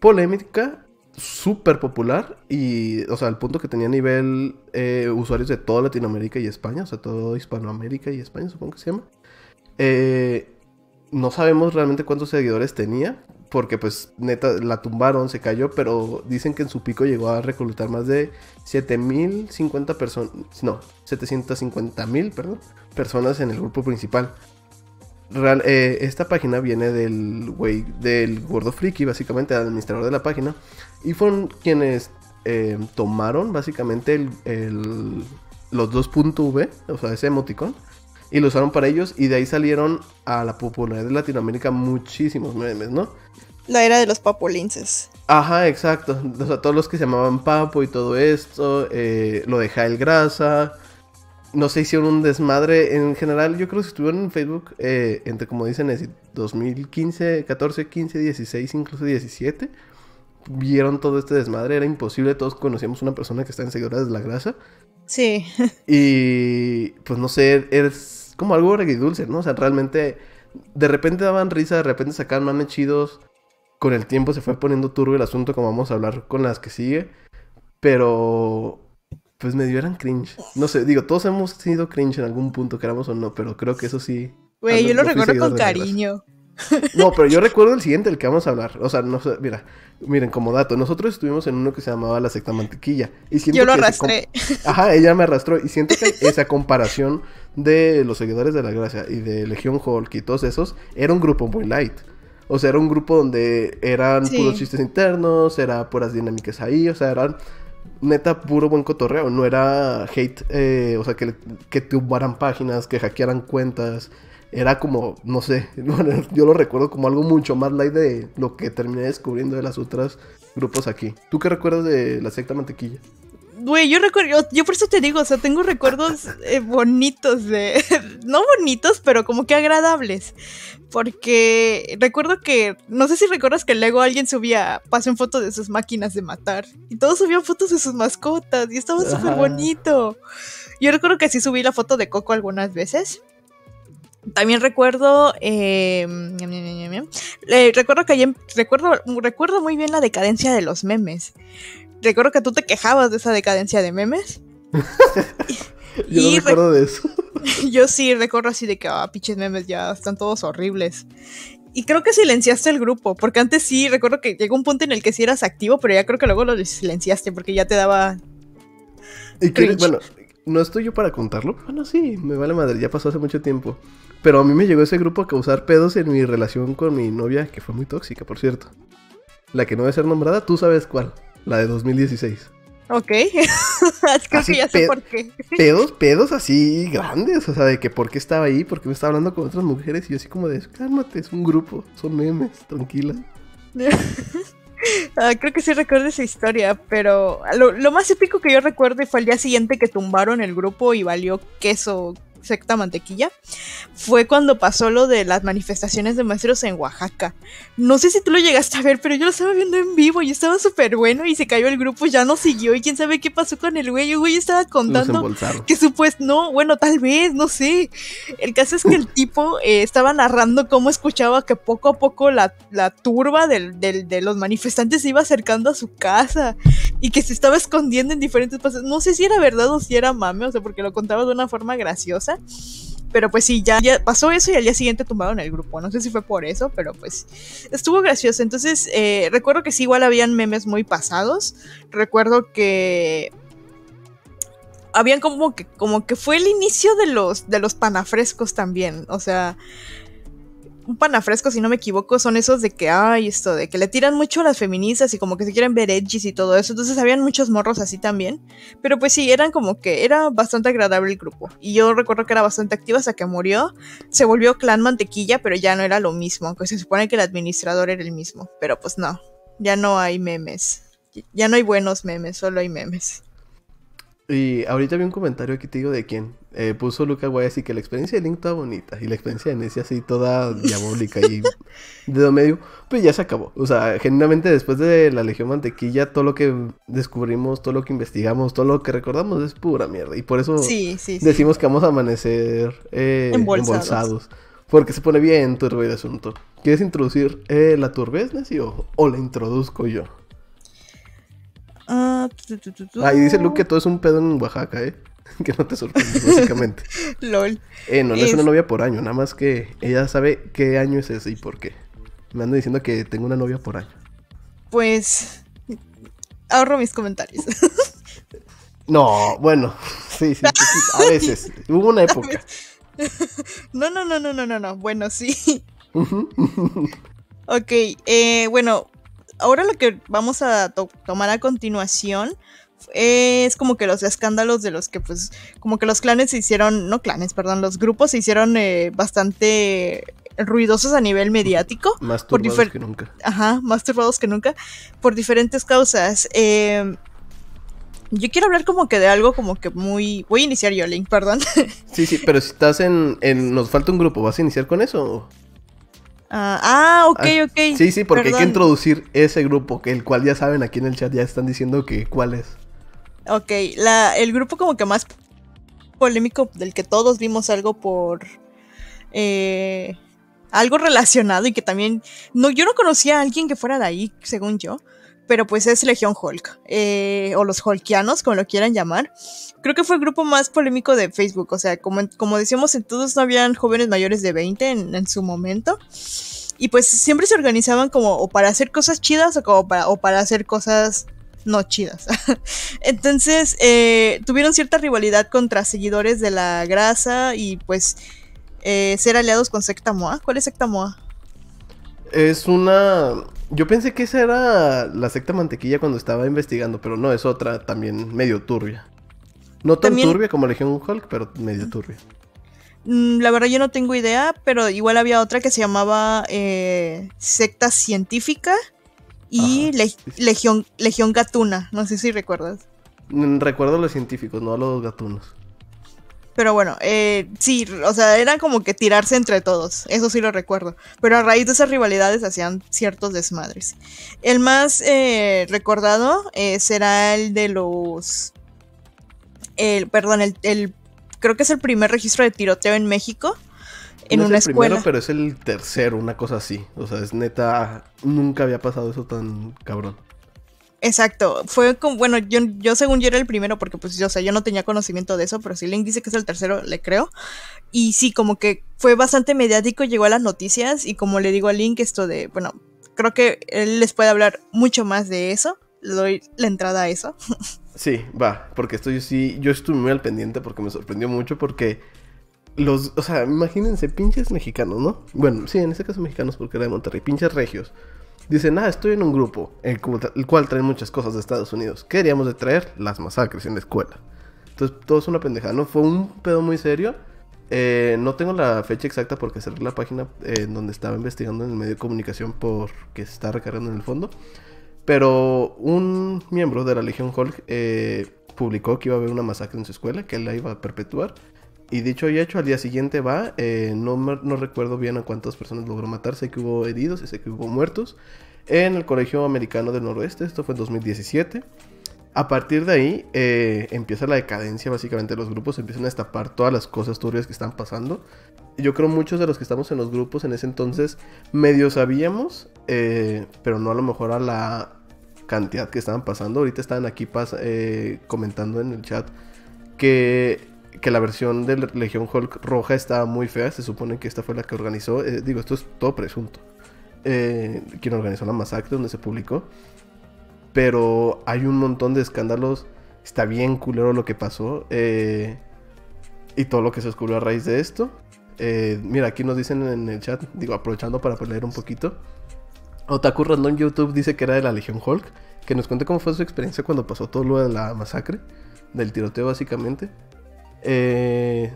polémica, súper popular, y, o sea, al punto que tenía nivel eh, usuarios de toda Latinoamérica y España, o sea, todo Hispanoamérica y España, supongo que se llama. Eh, no sabemos realmente cuántos seguidores tenía, porque pues neta la tumbaron, se cayó, pero dicen que en su pico llegó a reclutar más de 7050 personas, no, 750 mil, perdón, personas en el grupo principal. Real- eh, esta página viene del güey, del gordo friki, básicamente, el administrador de la página, y fueron quienes eh, tomaron básicamente el, el- los dos punto V, o sea, ese emoticón, y lo usaron para ellos, y de ahí salieron a la popularidad de Latinoamérica muchísimos memes, ¿no? La era de los papolinces. Ajá, exacto. O sea, todos los que se llamaban Papo y todo esto, eh, lo de Jael Grasa. No sé, hicieron un desmadre. En general, yo creo que estuvieron en Facebook eh, entre, como dicen, es 2015, 14, 15, 16, incluso 17. Vieron todo este desmadre, era imposible. Todos conocíamos una persona que está en seguidores de la grasa. Sí. Y pues no sé, es como algo agridulce, ¿no? O sea, realmente de repente daban risa, de repente sacaban mames chidos. Con el tiempo se fue poniendo turbio el asunto, como vamos a hablar con las que sigue. Pero pues medio eran cringe. No sé, digo, todos hemos sido cringe en algún punto, queramos o no, pero creo que eso sí. Güey, yo lo recuerdo con cariño. No, pero yo recuerdo el siguiente, el que vamos a hablar. O sea, no sé, mira, miren, como dato, nosotros estuvimos en uno que se llamaba la secta mantequilla. Y siento Yo lo que arrastré. Ajá, ella me arrastró. Y siento que esa comparación de los seguidores de la gracia y de Legión Hulk y todos esos, era un grupo muy light. O sea, era un grupo donde eran Sí. puros chistes internos, era puras dinámicas ahí, o sea, eran neta puro buen cotorreo. No era hate, eh, o sea, que, que tumbaran páginas, que hackearan cuentas. Era como, no sé, bueno, yo lo recuerdo como algo mucho más light de lo que terminé descubriendo de las otras grupos aquí. ¿Tú qué recuerdas de la secta mantequilla? Güey, yo recuerdo, yo, por eso te digo, o sea, tengo recuerdos eh, bonitos de, no bonitos, pero como que agradables, porque recuerdo que, no sé si recuerdas que luego alguien subía, pasen fotos de sus máquinas de matar, y todos subían fotos de sus mascotas, y estaba súper bonito. Yo recuerdo que sí subí la foto de Coco algunas veces. También recuerdo, eh, ñam, eh, recuerdo que ayer- recuerdo, recuerdo muy bien la decadencia de los memes. Recuerdo que tú te quejabas de esa decadencia de memes. Yo Y no recuerdo de eso. Yo sí recuerdo así de que, ah, pinches memes ya están todos horribles. Y creo que silenciaste el grupo, porque antes sí, recuerdo que llegó un punto en el que sí eras activo, pero ya creo que luego lo silenciaste porque ya te daba... Y que, bueno, no estoy yo para contarlo. Bueno, sí, me vale madre, ya pasó hace mucho tiempo. Pero a mí me llegó ese grupo a causar pedos en mi relación con mi novia, que fue muy tóxica, por cierto. La que no debe ser nombrada, tú sabes cuál. La de 2016. Ok, creo Así que ya sé por qué. Pedos, pedos así grandes. O sea, de que por qué estaba ahí, por qué me estaba hablando con otras mujeres. Y yo así como de, cálmate, es un grupo, son memes, tranquila. Ah, creo que sí recuerdo esa historia, pero lo, lo más épico que yo recuerdo fue el día siguiente que tumbaron el grupo y valió queso secta mantequilla, fue cuando pasó lo de las manifestaciones de maestros en Oaxaca. No sé si tú lo llegaste a ver, pero yo lo estaba viendo en vivo y estaba súper bueno y se cayó el grupo, ya no siguió y quién sabe qué pasó con el güey. El güey estaba contando que supuesto, no, bueno, tal vez, no sé. El caso es que el tipo eh, estaba narrando cómo escuchaba que poco a poco la, turba de los manifestantes se iba acercando a su casa y que se estaba escondiendo en diferentes pasos. No sé si era verdad o si era mame, o sea, porque lo contaba de una forma graciosa. Pero pues sí, ya, pasó eso y al día siguiente tumbaron el grupo. No sé si fue por eso, pero pues estuvo gracioso. Entonces, eh, recuerdo que sí, igual habían memes muy pasados. Recuerdo que habían como que, como que fue el inicio de los, de los panafrescos también. O sea, un panafresco, si no me equivoco, son esos de que, ay, esto, de que le tiran mucho a las feministas y como que se quieren ver edgys y todo eso. Entonces habían muchos morros así también. Pero pues sí, eran como que era bastante agradable el grupo. Y yo recuerdo que era bastante activo hasta que murió. Se volvió clan mantequilla, pero ya no era lo mismo. Aunque se supone que el administrador era el mismo. Pero pues no, ya no hay memes. Ya no hay buenos memes, solo hay memes. Y ahorita vi un comentario aquí te digo de quién. Eh, puso Luca Guay así que la experiencia de Link toda bonita. Y la experiencia de Nessie así toda diabólica y de medio. Pues ya se acabó. O sea, genuinamente después de la Legión Mantequilla, todo lo que descubrimos, todo lo que investigamos, todo lo que recordamos es pura mierda. Y por eso decimos que vamos a amanecer eh, embolsados. Porque se pone bien turbio el asunto. ¿Quieres introducir eh, la turbez, Nessie, o la introduzco yo? Ah, Ahí dice Luke que todo es un pedo en Oaxaca, ¿eh? que no te sorprende, básicamente. LOL. Eh, no, no es... una novia por año, nada más que ella sabe qué año es ese y por qué. Me ando diciendo que tengo una novia por año. Pues. Ahorro mis comentarios. no, bueno, sí, sí, a veces. Hubo una época. No, no, no, no, no, no, no. Bueno, sí. ok, eh, bueno, ahora lo que vamos a tomar a continuación es como que los escándalos de los que pues como que los clanes se hicieron, no clanes, perdón, los grupos se hicieron eh, bastante ruidosos a nivel mediático. Más turbados que nunca. Ajá, más turbados que nunca, por diferentes causas. Em, yo quiero hablar como que de algo como que muy... Voy a iniciar yo, Link, perdón. Sí, sí, pero si estás en, en... Nos falta un grupo, ¿vas a iniciar con eso? Ah, ah, ok, ah, ok. Sí, sí, porque hay que introducir ese grupo, que el cual ya saben aquí en el chat, ya están diciendo que cuál es. Ok, la, el grupo como que más polémico del que todos vimos algo por... Eh, algo relacionado y que también... No, yo no conocía a alguien que fuera de ahí, según yo pero pues es Legión Hulk, eh, o los Hulkianos, como lo quieran llamar. Creo que fue el grupo más polémico de Facebook, o sea, como, como decíamos, todos no habían jóvenes mayores de 20 en, su momento. Y pues siempre se organizaban como o para hacer cosas chidas o, como para, o para hacer cosas no chidas. Entonces, eh, tuvieron cierta rivalidad contra seguidores de la grasa y pues eh, ser aliados con Secta Moa. ¿Cuál es Secta Moa? Es una yo pensé que esa era la secta mantequilla cuando estaba investigando, pero no, es otra también medio turbia. No tan turbia como Legión Hulk, pero medio turbia. Mm, la verdad yo no tengo idea, pero igual había otra que se llamaba eh, Secta Científica y Legión, Legión Gatuna. No sé si recuerdas. Mm, recuerdo los científicos, no a los gatunos. Pero bueno, eh, sí, o sea, era como que tirarse entre todos, eso sí lo recuerdo. Pero a raíz de esas rivalidades hacían ciertos desmadres. El más eh, recordado eh, será el de los... El, perdón, el, creo que es el primer registro de tiroteo en México. En una es el escuela. primero, pero es el tercero, una cosa así. O sea, es neta, nunca había pasado eso tan cabrón. Exacto, fue como, bueno, yo, yo según yo era el primero porque pues yo, o sea, yo no tenía conocimiento de eso, pero si Link dice que es el tercero, le creo. Y sí, como que fue bastante mediático, llegó a las noticias y como le digo a Link esto de, bueno, creo que él les puede hablar mucho más de eso, le doy la entrada a eso. Sí, va, porque estoy sí, yo estuve muy al pendiente porque me sorprendió mucho porque los, o sea, imagínense, pinches mexicanos, ¿no? Bueno, sí, en este caso mexicanos porque era de Monterrey, pinches regios Dicen, ah, estoy en un grupo, el, cual trae muchas cosas de Estados Unidos. ¿Qué queríamos de traer? Las masacres en la escuela. Entonces, todo es una pendejada, ¿no? Fue un pedo muy serio. Eh, no tengo la fecha exacta porque cerré la página en eh, donde estaba investigando en el medio de comunicación porque se está recargando en el fondo. Pero un miembro de la Legión Hulk eh, publicó que iba a haber una masacre en su escuela, que él la iba a perpetuar. Y dicho y hecho, al día siguiente va. Eh, no, no recuerdo bien a cuántas personas logró matar. Sé que hubo heridos y sé que hubo muertos. En el Colegio Americano del Noroeste, esto fue en 2017. A partir de ahí eh, empieza la decadencia básicamente los grupos, empiezan a destapar todas las cosas turbias que están pasando. Yo creo muchos de los que estamos en los grupos en ese entonces medio sabíamos, eh, pero no a lo mejor a la cantidad que estaban pasando. Ahorita estaban aquí eh, comentando en el chat que, que, la versión de Legión Hulk roja estaba muy fea. Se supone que esta fue la que organizó. digo, esto es todo presunto. quien organizó la masacre donde se publicó. Pero hay un montón de escándalos. Está bien culero lo que pasó. Eh, y todo lo que se descubrió a raíz de esto. Eh, mira, aquí nos dicen en el chat, digo, aprovechando para leer un poquito. Otaku Random YouTube dice que era de la Legión Hulk. Que nos cuente cómo fue su experiencia cuando pasó todo lo de la masacre. Del tiroteo, básicamente. Eh,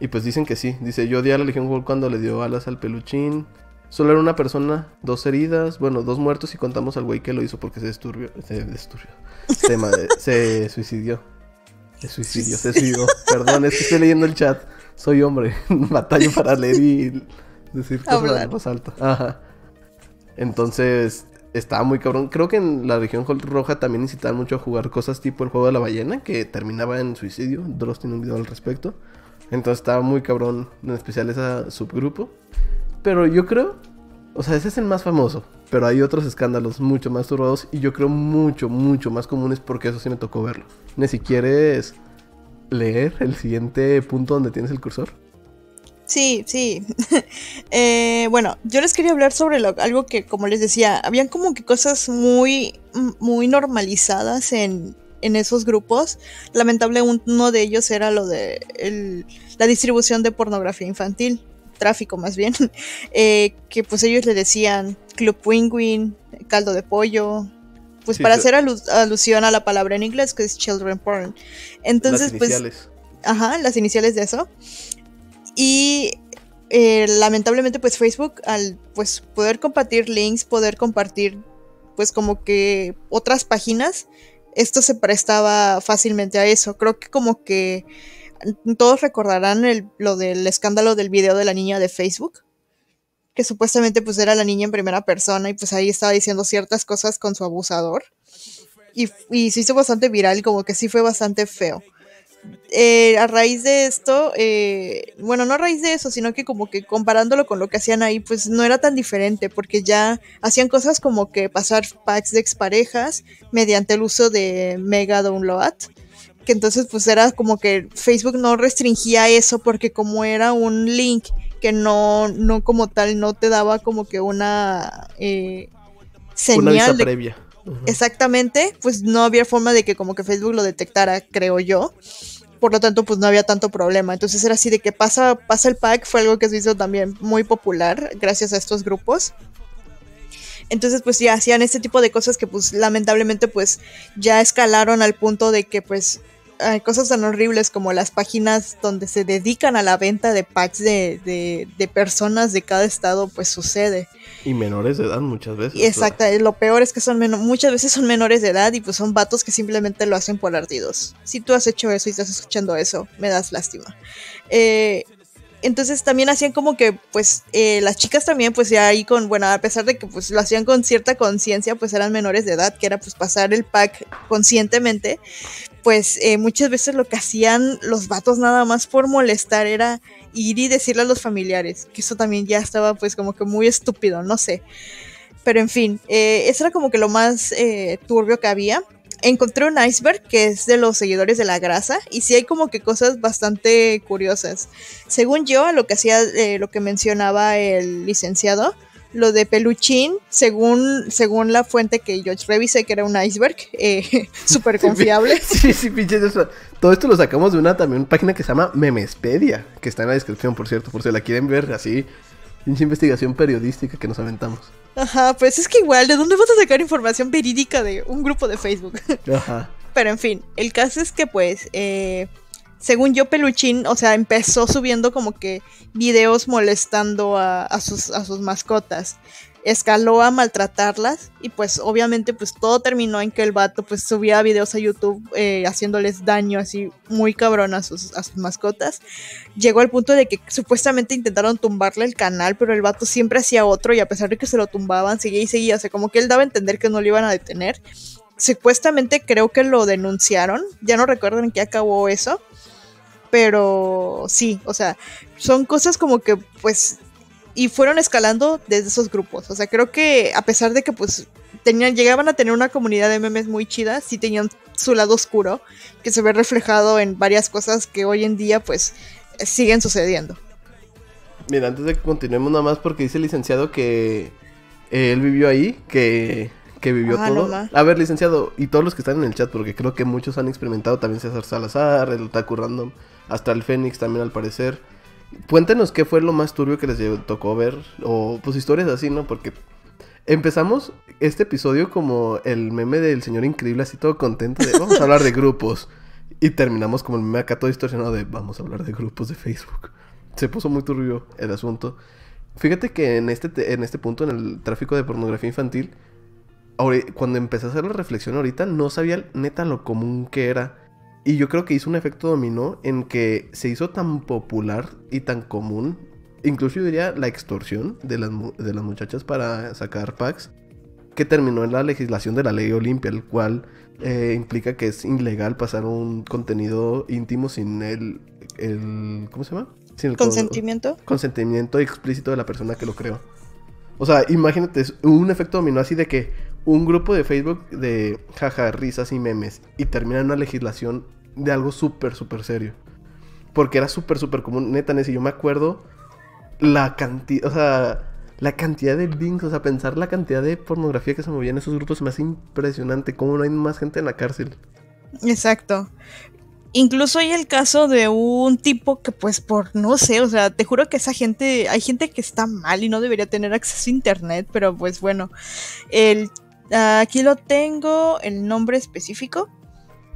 y pues dicen que sí. Dice: Yo odié a la Legión cuando le dio alas al peluchín. Solo era una persona, dos heridas, bueno, dos muertos y contamos al güey que lo hizo porque se disturbió, se disturbió, se, suicidió. Se suicidió, se suicidó. Perdón, es que estoy leyendo el chat. Soy hombre, batallo para leer y decir cosas en voz alta. Ajá. Entonces, estaba muy cabrón. Creo que en la región roja también incitaban mucho a jugar cosas tipo el juego de la ballena, que terminaba en suicidio. Dross tiene un video al respecto. Entonces estaba muy cabrón, en especial ese subgrupo. Pero yo creo, o sea, ese es el más famoso. Pero hay otros escándalos mucho más turbados y yo creo mucho, mucho más comunes porque eso sí me tocó verlo. Ni si quieres leer el siguiente punto donde tienes el cursor. Sí, sí. Eh, bueno, yo les quería hablar sobre algo que, como les decía, habían como que cosas muy, muy normalizadas en, en esos grupos. Lamentable uno de ellos era lo de la distribución de pornografía infantil tráfico más bien, eh, que pues ellos le decían Club Penguin, caldo de pollo, pues para hacer alusión a la palabra en inglés que es children porn. Entonces, las pues. Ajá, las iniciales de eso. Y eh, lamentablemente, pues Facebook, al pues poder compartir links, poder compartir, pues como que otras páginas, esto se prestaba fácilmente a eso. Creo que como que todos recordarán lo del escándalo del video de la niña de Facebook, que supuestamente pues era la niña en primera persona y pues ahí estaba diciendo ciertas cosas con su abusador. Y, se hizo bastante viral, como que sí fue bastante feo. Eh, a raíz de esto, eh, bueno, no a raíz de eso, sino que como que comparándolo con lo que hacían ahí, pues no era tan diferente, porque ya hacían cosas como que pasar packs de exparejas mediante el uso de Mega Download que entonces pues era como que Facebook no restringía eso porque como era un link que no, no como tal, no te daba como que una eh, señal. previa. Exactamente, pues no había forma de que como que Facebook lo detectara, creo yo. Por lo tanto, pues no había tanto problema. Entonces era así de que pasa, pasa el pack, fue algo que se hizo también muy popular gracias a estos grupos. Entonces, pues ya hacían este tipo de cosas que pues lamentablemente pues ya escalaron al punto de que pues hay cosas tan horribles como las páginas donde se dedican a la venta de packs de, de, personas de cada estado, pues sucede. Y menores de edad muchas veces. Exacto, lo peor es que son muchas veces son menores de edad y pues son vatos que simplemente lo hacen por ardidos. Si tú has hecho eso y estás escuchando eso, me das lástima. Eh, entonces también hacían como que, pues, eh, las chicas también, pues ya ahí con, bueno, a pesar de que pues lo hacían con cierta conciencia, pues eran menores de edad, que era pues pasar el pack conscientemente, pues eh, muchas veces lo que hacían los vatos nada más por molestar era ir y decirle a los familiares, que eso también ya estaba pues como que muy estúpido, no sé. Pero en fin, eh, eso era como que lo más turbio que había encontré un iceberg que es de los seguidores de la grasa y sí hay como que cosas bastante curiosas. Según yo, lo que hacía, eh, lo que mencionaba el licenciado, lo de peluchín, según, según la fuente que yo revisé, que era un iceberg, eh, súper confiable. Sí, sí, pinches eso. Todo esto lo sacamos de una también página que se llama Memespedia, que está en la descripción, por cierto, por si la quieren ver así, pinche investigación periodística que nos aventamos. Ajá, pues es que igual, ¿de dónde vas a sacar información verídica de un grupo de Facebook? Ajá. Pero en fin, el caso es que pues eh, según yo, Peluchín, o sea, empezó subiendo como que videos molestando a, sus, a sus mascotas. Escaló a maltratarlas y pues obviamente pues todo terminó en que el vato pues subía videos a YouTube eh, haciéndoles daño así muy cabrón a sus, a sus mascotas. Llegó al punto de que supuestamente intentaron tumbarle el canal, pero el vato siempre hacía otro y a pesar de que se lo tumbaban, seguía y seguía. O sea, como que él daba a entender que no lo iban a detener. Supuestamente creo que lo denunciaron. Ya no recuerdo en qué acabó eso pero sí, o sea, son cosas como que pues y fueron escalando desde esos grupos. O sea, creo que a pesar de que pues tenían, llegaban a tener una comunidad de memes muy chida, sí tenían su lado oscuro, que se ve reflejado en varias cosas que hoy en día pues siguen sucediendo. Mira, antes de que continuemos nada más porque dice el licenciado que él vivió ahí, que, que vivió ah, todo. a ver, licenciado, y todos los que están en el chat, porque creo que muchos han experimentado también César Salazar, el Otaku Random. Hasta el Fénix también al parecer. Cuéntenos qué fue lo más turbio que les tocó ver. O pues historias así, ¿no? Porque empezamos este episodio como el meme del señor increíble, así todo contento de vamos a hablar de grupos. Y terminamos como el meme acá todo distorsionado de vamos a hablar de grupos de Facebook. Se puso muy turbio el asunto. Fíjate que en este, en este punto, en el tráfico de pornografía infantil, cuando empecé a hacer la reflexión ahorita, no sabía neta lo común que era y yo creo que hizo un efecto dominó en que se hizo tan popular y tan común, incluso yo diría la extorsión de las, de las muchachas para sacar packs, que terminó en la legislación de la ley Olimpia, el cual eh, implica que es ilegal pasar un contenido íntimo sin el, el ¿cómo se llama? Sin el consentimiento. consentimiento explícito de la persona que lo creó. O sea, imagínate, un efecto dominó así de que un grupo de Facebook de jaja, risas y memes y termina en una legislación de algo súper, súper serio. Porque era súper, súper común. Neta, Nessie, yo me acuerdo la cantidad, o sea, la cantidad de links, o sea, pensar la cantidad de pornografía que se movía en esos grupos me hace impresionante. Cómo no hay más gente en la cárcel. Exacto. Incluso hay el caso de un tipo que pues por no sé, o sea, te juro que esa gente, hay gente que está mal y no debería tener acceso a internet, pero pues bueno, el Aquí lo tengo, el nombre específico.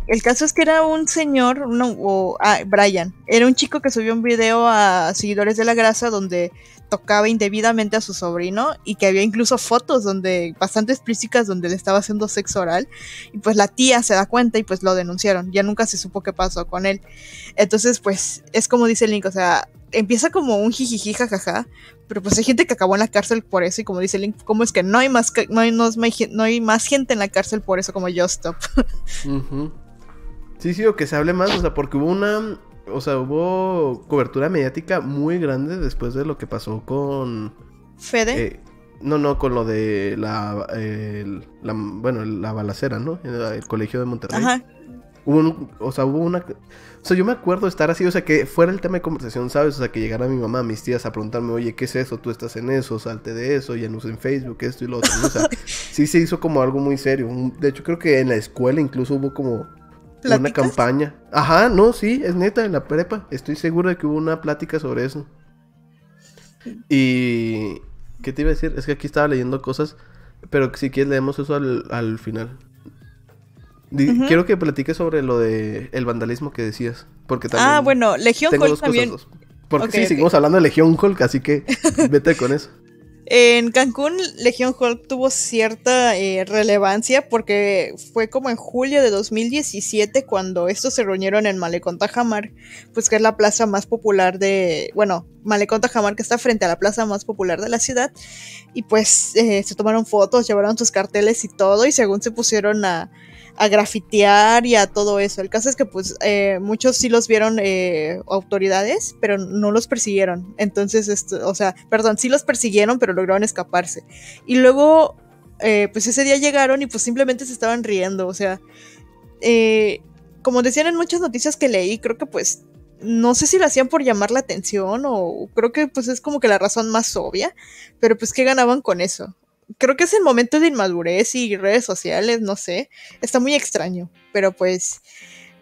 El caso es que era un señor, no, ah, Brian, era un chico que subió un video a seguidores de la grasa donde tocaba indebidamente a su sobrino y que había incluso fotos donde bastante explícitas donde le estaba haciendo sexo oral y pues la tía se da cuenta y pues lo denunciaron, ya nunca se supo qué pasó con él. Entonces pues es como dice el link, o sea, empieza como un jijiji jajaja, pero pues hay gente que acabó en la cárcel por eso y como dice Link, ¿cómo es que no hay más no hay, no, hay más gente en la cárcel por eso como Just Stop? Sí, sí, o que se hable más, o sea, porque hubo una, o sea, hubo cobertura mediática muy grande después de lo que pasó con Fede. Eh, no, no, con lo de la, bueno, la balacera, ¿no? En el colegio de Monterrey. Ajá. Hubo o sea, hubo una o sea, yo me acuerdo estar así, o sea, que fuera el tema de conversación, ¿sabes? O sea, que llegara mi mamá, mis tías a preguntarme, oye, ¿qué es eso? Tú estás en eso, salte de eso, ya no en Facebook, esto y lo otro. O sea, sí se hizo como algo muy serio. De hecho, creo que en la escuela incluso hubo como una campaña. Ajá, no, sí, es neta, en la prepa. Estoy seguro de que hubo una plática sobre eso. Y... ¿Qué te iba a decir? Es que aquí estaba leyendo cosas, pero si quieres leemos eso al, al final. Quiero que platiques sobre lo de el vandalismo que decías. Porque también ah, bueno, Legión Hulk también. Porque sí, seguimos hablando de Legión Hulk, así que vete con eso. En Cancún, Legión Hulk tuvo cierta eh, relevancia porque fue como en julio de 2017 cuando estos se reunieron en Malecón Tajamar, pues que es la plaza más popular de, bueno, Malecón Tajamar que está frente a la plaza más popular de la ciudad y pues eh, se tomaron fotos, llevaron sus carteles y todo y según se pusieron a a grafitear y a todo eso. El caso es que pues eh, muchos sí los vieron eh, autoridades, pero no los persiguieron. Entonces, esto, o sea, perdón, sí los persiguieron, pero lograron escaparse. Y luego, eh, pues ese día llegaron y pues simplemente se estaban riendo. O sea, como decían en muchas noticias que leí, creo que pues no sé si lo hacían por llamar la atención o creo que pues es como que la razón más obvia, pero pues ¿qué ganaban con eso? Creo que es el momento de inmadurez y redes sociales, no sé. Está muy extraño, pero pues...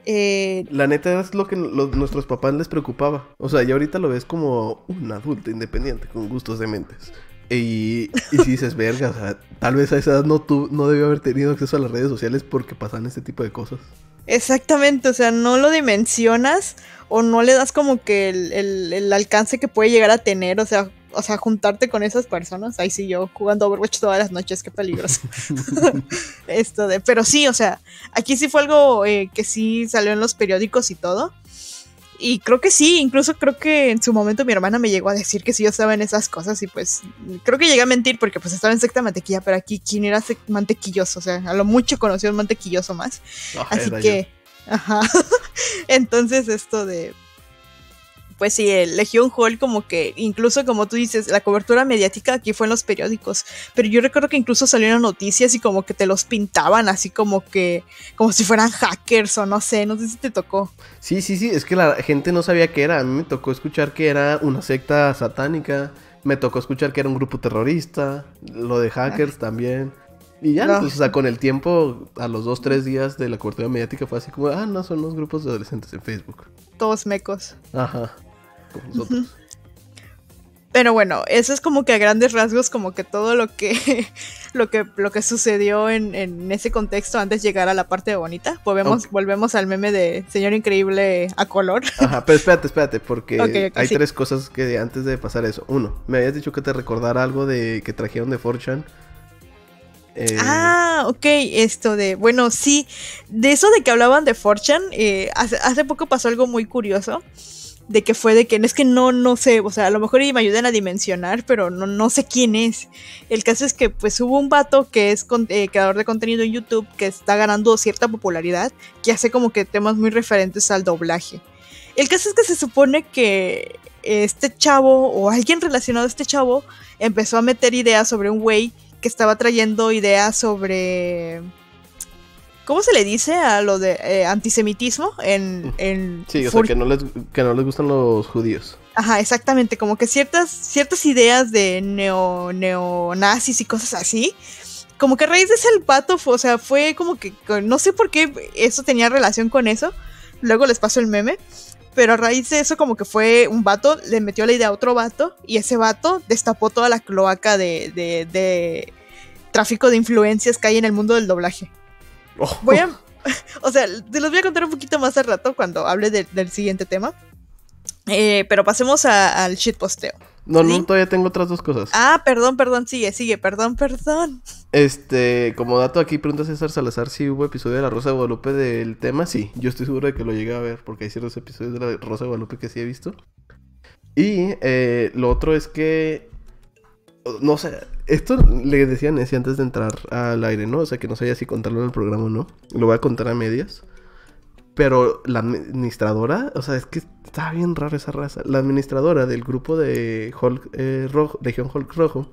Eh, la neta es lo que nuestros papás les preocupaba. O sea, ya ahorita lo ves como un adulto independiente con gustos de mentes. Y, y si dices, verga, o sea, tal vez a esa edad no, tu, no debió haber tenido acceso a las redes sociales porque pasan este tipo de cosas. Exactamente, o sea, no lo dimensionas o no le das como que el, el, el alcance que puede llegar a tener, o sea, o sea, juntarte con esas personas. Ahí sí, yo jugando Overwatch todas las noches, qué peligroso. Esto de, pero sí, o sea, aquí sí fue algo eh, que sí salió en los periódicos y todo. Y creo que sí, incluso creo que en su momento mi hermana me llegó a decir que sí yo estaba en esas cosas y pues creo que llegué a mentir porque pues estaba en secta mantequilla, pero aquí quién era mantequilloso, o sea, a lo mucho conoció un mantequilloso más. Oh, Así que, yo. ajá. Entonces esto de, pues sí, el Legion Hall como que, incluso como tú dices, la cobertura mediática aquí fue en los periódicos, pero yo recuerdo que incluso salieron noticias y como que te los pintaban así como que, como si fueran hackers o no sé, no sé si te tocó. Sí, sí, sí, es que la gente no sabía qué era, a mí me tocó escuchar que era una secta satánica, me tocó escuchar que era un grupo terrorista, lo de hackers también. Y ya, pues, o sea, con el tiempo, a los dos, tres días de la cobertura mediática fue así como, ah, no, son los grupos de adolescentes en Facebook. Todos mecos. Ajá nosotros. Pero bueno, eso es como que a grandes rasgos, como que todo lo que lo que, lo que sucedió en, ese contexto antes de llegar a la parte bonita. Volvemos, volvemos al meme de Señor Increíble a color. Ajá, pero espérate, espérate, porque hay tres cosas que antes de pasar eso. Uno, me habías dicho que te recordara algo de que trajeron de Fortune. Eh... Ah, ok, esto de, bueno, sí, de eso de que hablaban de Fortune, eh, hace, hace poco pasó algo muy curioso de que fue de que es que no, no sé, o sea, a lo mejor me ayuden a dimensionar, pero no, no sé quién es. El caso es que pues hubo un vato que es eh, creador de contenido en YouTube que está ganando cierta popularidad, que hace como que temas muy referentes al doblaje. El caso es que se supone que este chavo o alguien relacionado a este chavo empezó a meter ideas sobre un güey que estaba trayendo ideas sobre ¿Cómo se le dice a lo de eh, antisemitismo en, en Sí, o sea, que no, les, que no les gustan los judíos. Ajá, exactamente, como que ciertas, ciertas ideas de neo, neonazis y cosas así, como que a raíz de ese el pato, o sea, fue como que, no sé por qué eso tenía relación con eso, luego les paso el meme, pero a raíz de eso como que fue un vato, le metió la idea a otro vato, y ese vato destapó toda la cloaca de, de, de tráfico de influencias que hay en el mundo del doblaje. Oh. Voy a. O sea, te los voy a contar un poquito más al rato cuando hable del siguiente tema. Eh, pero pasemos al shitposteo. No, no, todavía tengo otras dos cosas. Ah, perdón, perdón, sigue, sigue, perdón, perdón. Este, como dato aquí, pregunta César Salazar si hubo episodio de La Rosa de Guadalupe del tema. Sí, yo estoy seguro de que lo llegué a ver, porque hay ciertos episodios de La Rosa de Guadalupe que sí he visto. Y eh, lo otro es que no sé, esto le decía a antes de entrar al aire, ¿no? O sea, que no sabía si contarlo en el programa o no. Lo voy a contar a medias. Pero la administradora, o sea, es que está bien rara esa raza. La administradora del grupo de Hulk eh, Rojo, Legión Hulk Rojo,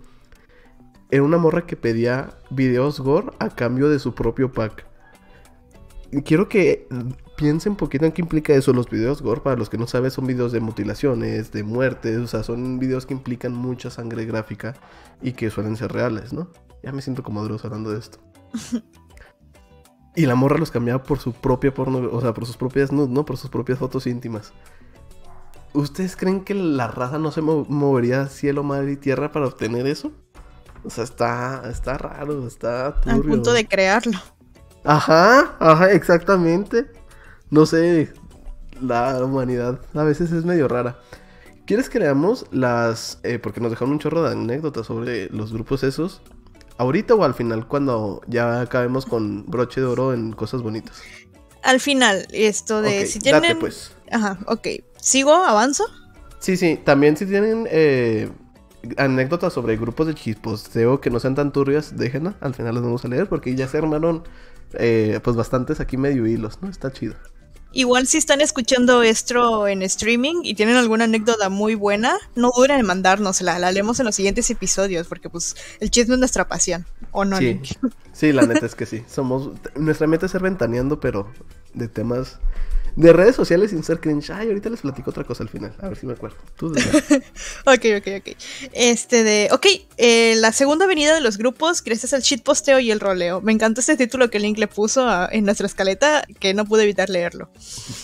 era una morra que pedía videos gore a cambio de su propio pack. Quiero que piensen un poquito en qué implica eso. Los videos gore, para los que no saben, son videos de mutilaciones, de muertes, o sea, son videos que implican mucha sangre gráfica y que suelen ser reales, ¿no? Ya me siento como Dross hablando de esto. y la morra los cambiaba por su propia porno, o sea, por sus propias nudes, ¿no? Por sus propias fotos íntimas. ¿Ustedes creen que la raza no se movería cielo, mar y tierra para obtener eso? O sea, está, está raro, está turbio. Al punto de crearlo. Ajá, ajá, exactamente. No sé, la humanidad a veces es medio rara. ¿Quieres que leamos las... Eh, porque nos dejaron un chorro de anécdotas sobre los grupos esos? ¿Ahorita o al final cuando ya acabemos con broche de oro en cosas bonitas? Al final, esto de... si tienen... pues. Ajá, ok. ¿Sigo? ¿Avanzo? Sí, sí. También si tienen... Eh, anécdotas sobre grupos de chisposteo que no sean tan turbias, déjenla. Al final las vamos a leer porque ya se armaron eh, pues bastantes aquí medio hilos, ¿no? Está chido. Igual si están escuchando esto en streaming y tienen alguna anécdota muy buena, no duden en mandárnosla, la leemos en los siguientes episodios, porque pues el chisme es nuestra pasión, ¿o no? Sí, sí la neta es que sí. Somos, nuestra meta es ser ventaneando, pero de temas de redes sociales sin ser cringe. Ay, ahorita les platico otra cosa al final. A ver si me acuerdo. Tú ok, ok, ok. Este de. Ok, eh, la segunda avenida de los grupos, gracias al shitposteo y el roleo. Me encantó este título que Link le puso en nuestra escaleta, que no pude evitar leerlo.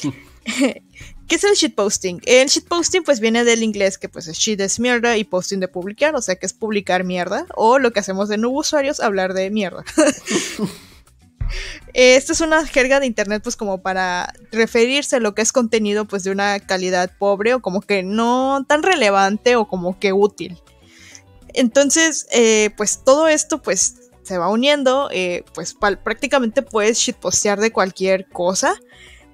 ¿Qué es el shitposting? El shitposting pues viene del inglés que pues es shit es mierda y posting de publicar, o sea que es publicar mierda, o lo que hacemos de nuevo usuarios, hablar de mierda. Esta es una jerga de internet pues como para referirse a lo que es contenido pues de una calidad pobre o como que no tan relevante o como que útil. Entonces eh, pues todo esto pues se va uniendo, eh, pues prácticamente puedes shitpostear de cualquier cosa,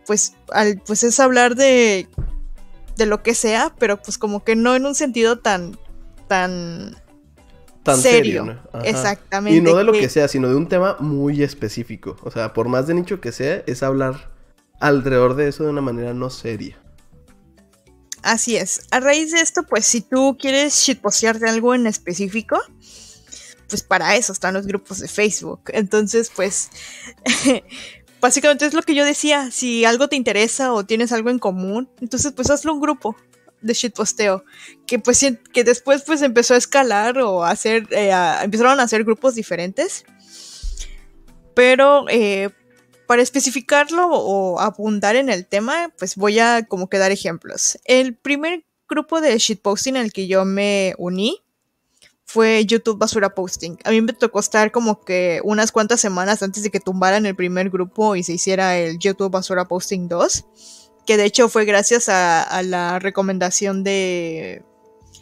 pues, al, pues es hablar de, de lo que sea, pero pues como que no en un sentido tan, tan tan serio. Exactamente. Y no de lo que sea, sino de un tema muy específico. O sea, por más de nicho que sea, es hablar alrededor de eso de una manera no seria. Así es. A raíz de esto, pues si tú quieres shitpostear de algo en específico, pues para eso están los grupos de Facebook. Entonces, pues, básicamente es lo que yo decía, si algo te interesa o tienes algo en común, entonces pues hazlo un grupo de shitposteo, que pues que después pues empezó a escalar o a hacer, eh, empezaron a hacer grupos diferentes. Pero eh, para especificarlo o abundar en el tema, pues voy a como que dar ejemplos. El primer grupo de shitposting al que yo me uní fue YouTube Basura Posting. A mí me tocó estar como que unas cuantas semanas antes de que tumbaran el primer grupo y se hiciera el YouTube Basura Posting 2. Que de hecho fue gracias a, la recomendación de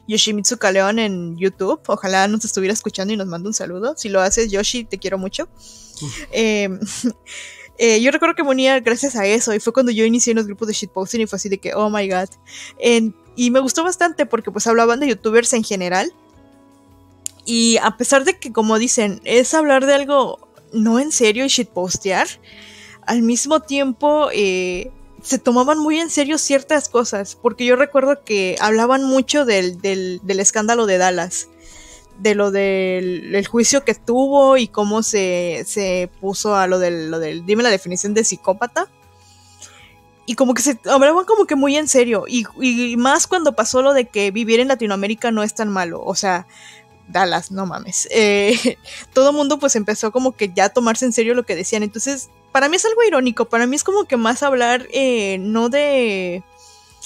Yoshimitsu Kaleon en YouTube. Ojalá nos estuviera escuchando y nos manda un saludo. Si lo haces, Yoshi, te quiero mucho. Em, eh, yo recuerdo que venía gracias a eso y fue cuando yo inicié en los grupos de shitposting y fue así de que, oh my god. y me gustó bastante porque pues hablaban de youtubers en general y a pesar de que, como dicen, es hablar de algo no en serio y shitpostear, al mismo tiempo eh, se tomaban muy en serio ciertas cosas. Porque yo recuerdo que hablaban mucho del, del, escándalo de Dallas. De lo del, juicio que tuvo y cómo se, se puso a lo del, lo del. Dime la definición de psicópata y como que se hablaban como que muy en serio. Y, y, más cuando pasó lo de que vivir en Latinoamérica no es tan malo. O sea, Dallas, no mames. Eh, todo mundo pues empezó como que ya a tomarse en serio lo que decían. Entonces, para mí es algo irónico, para mí es como que más hablar eh, no de...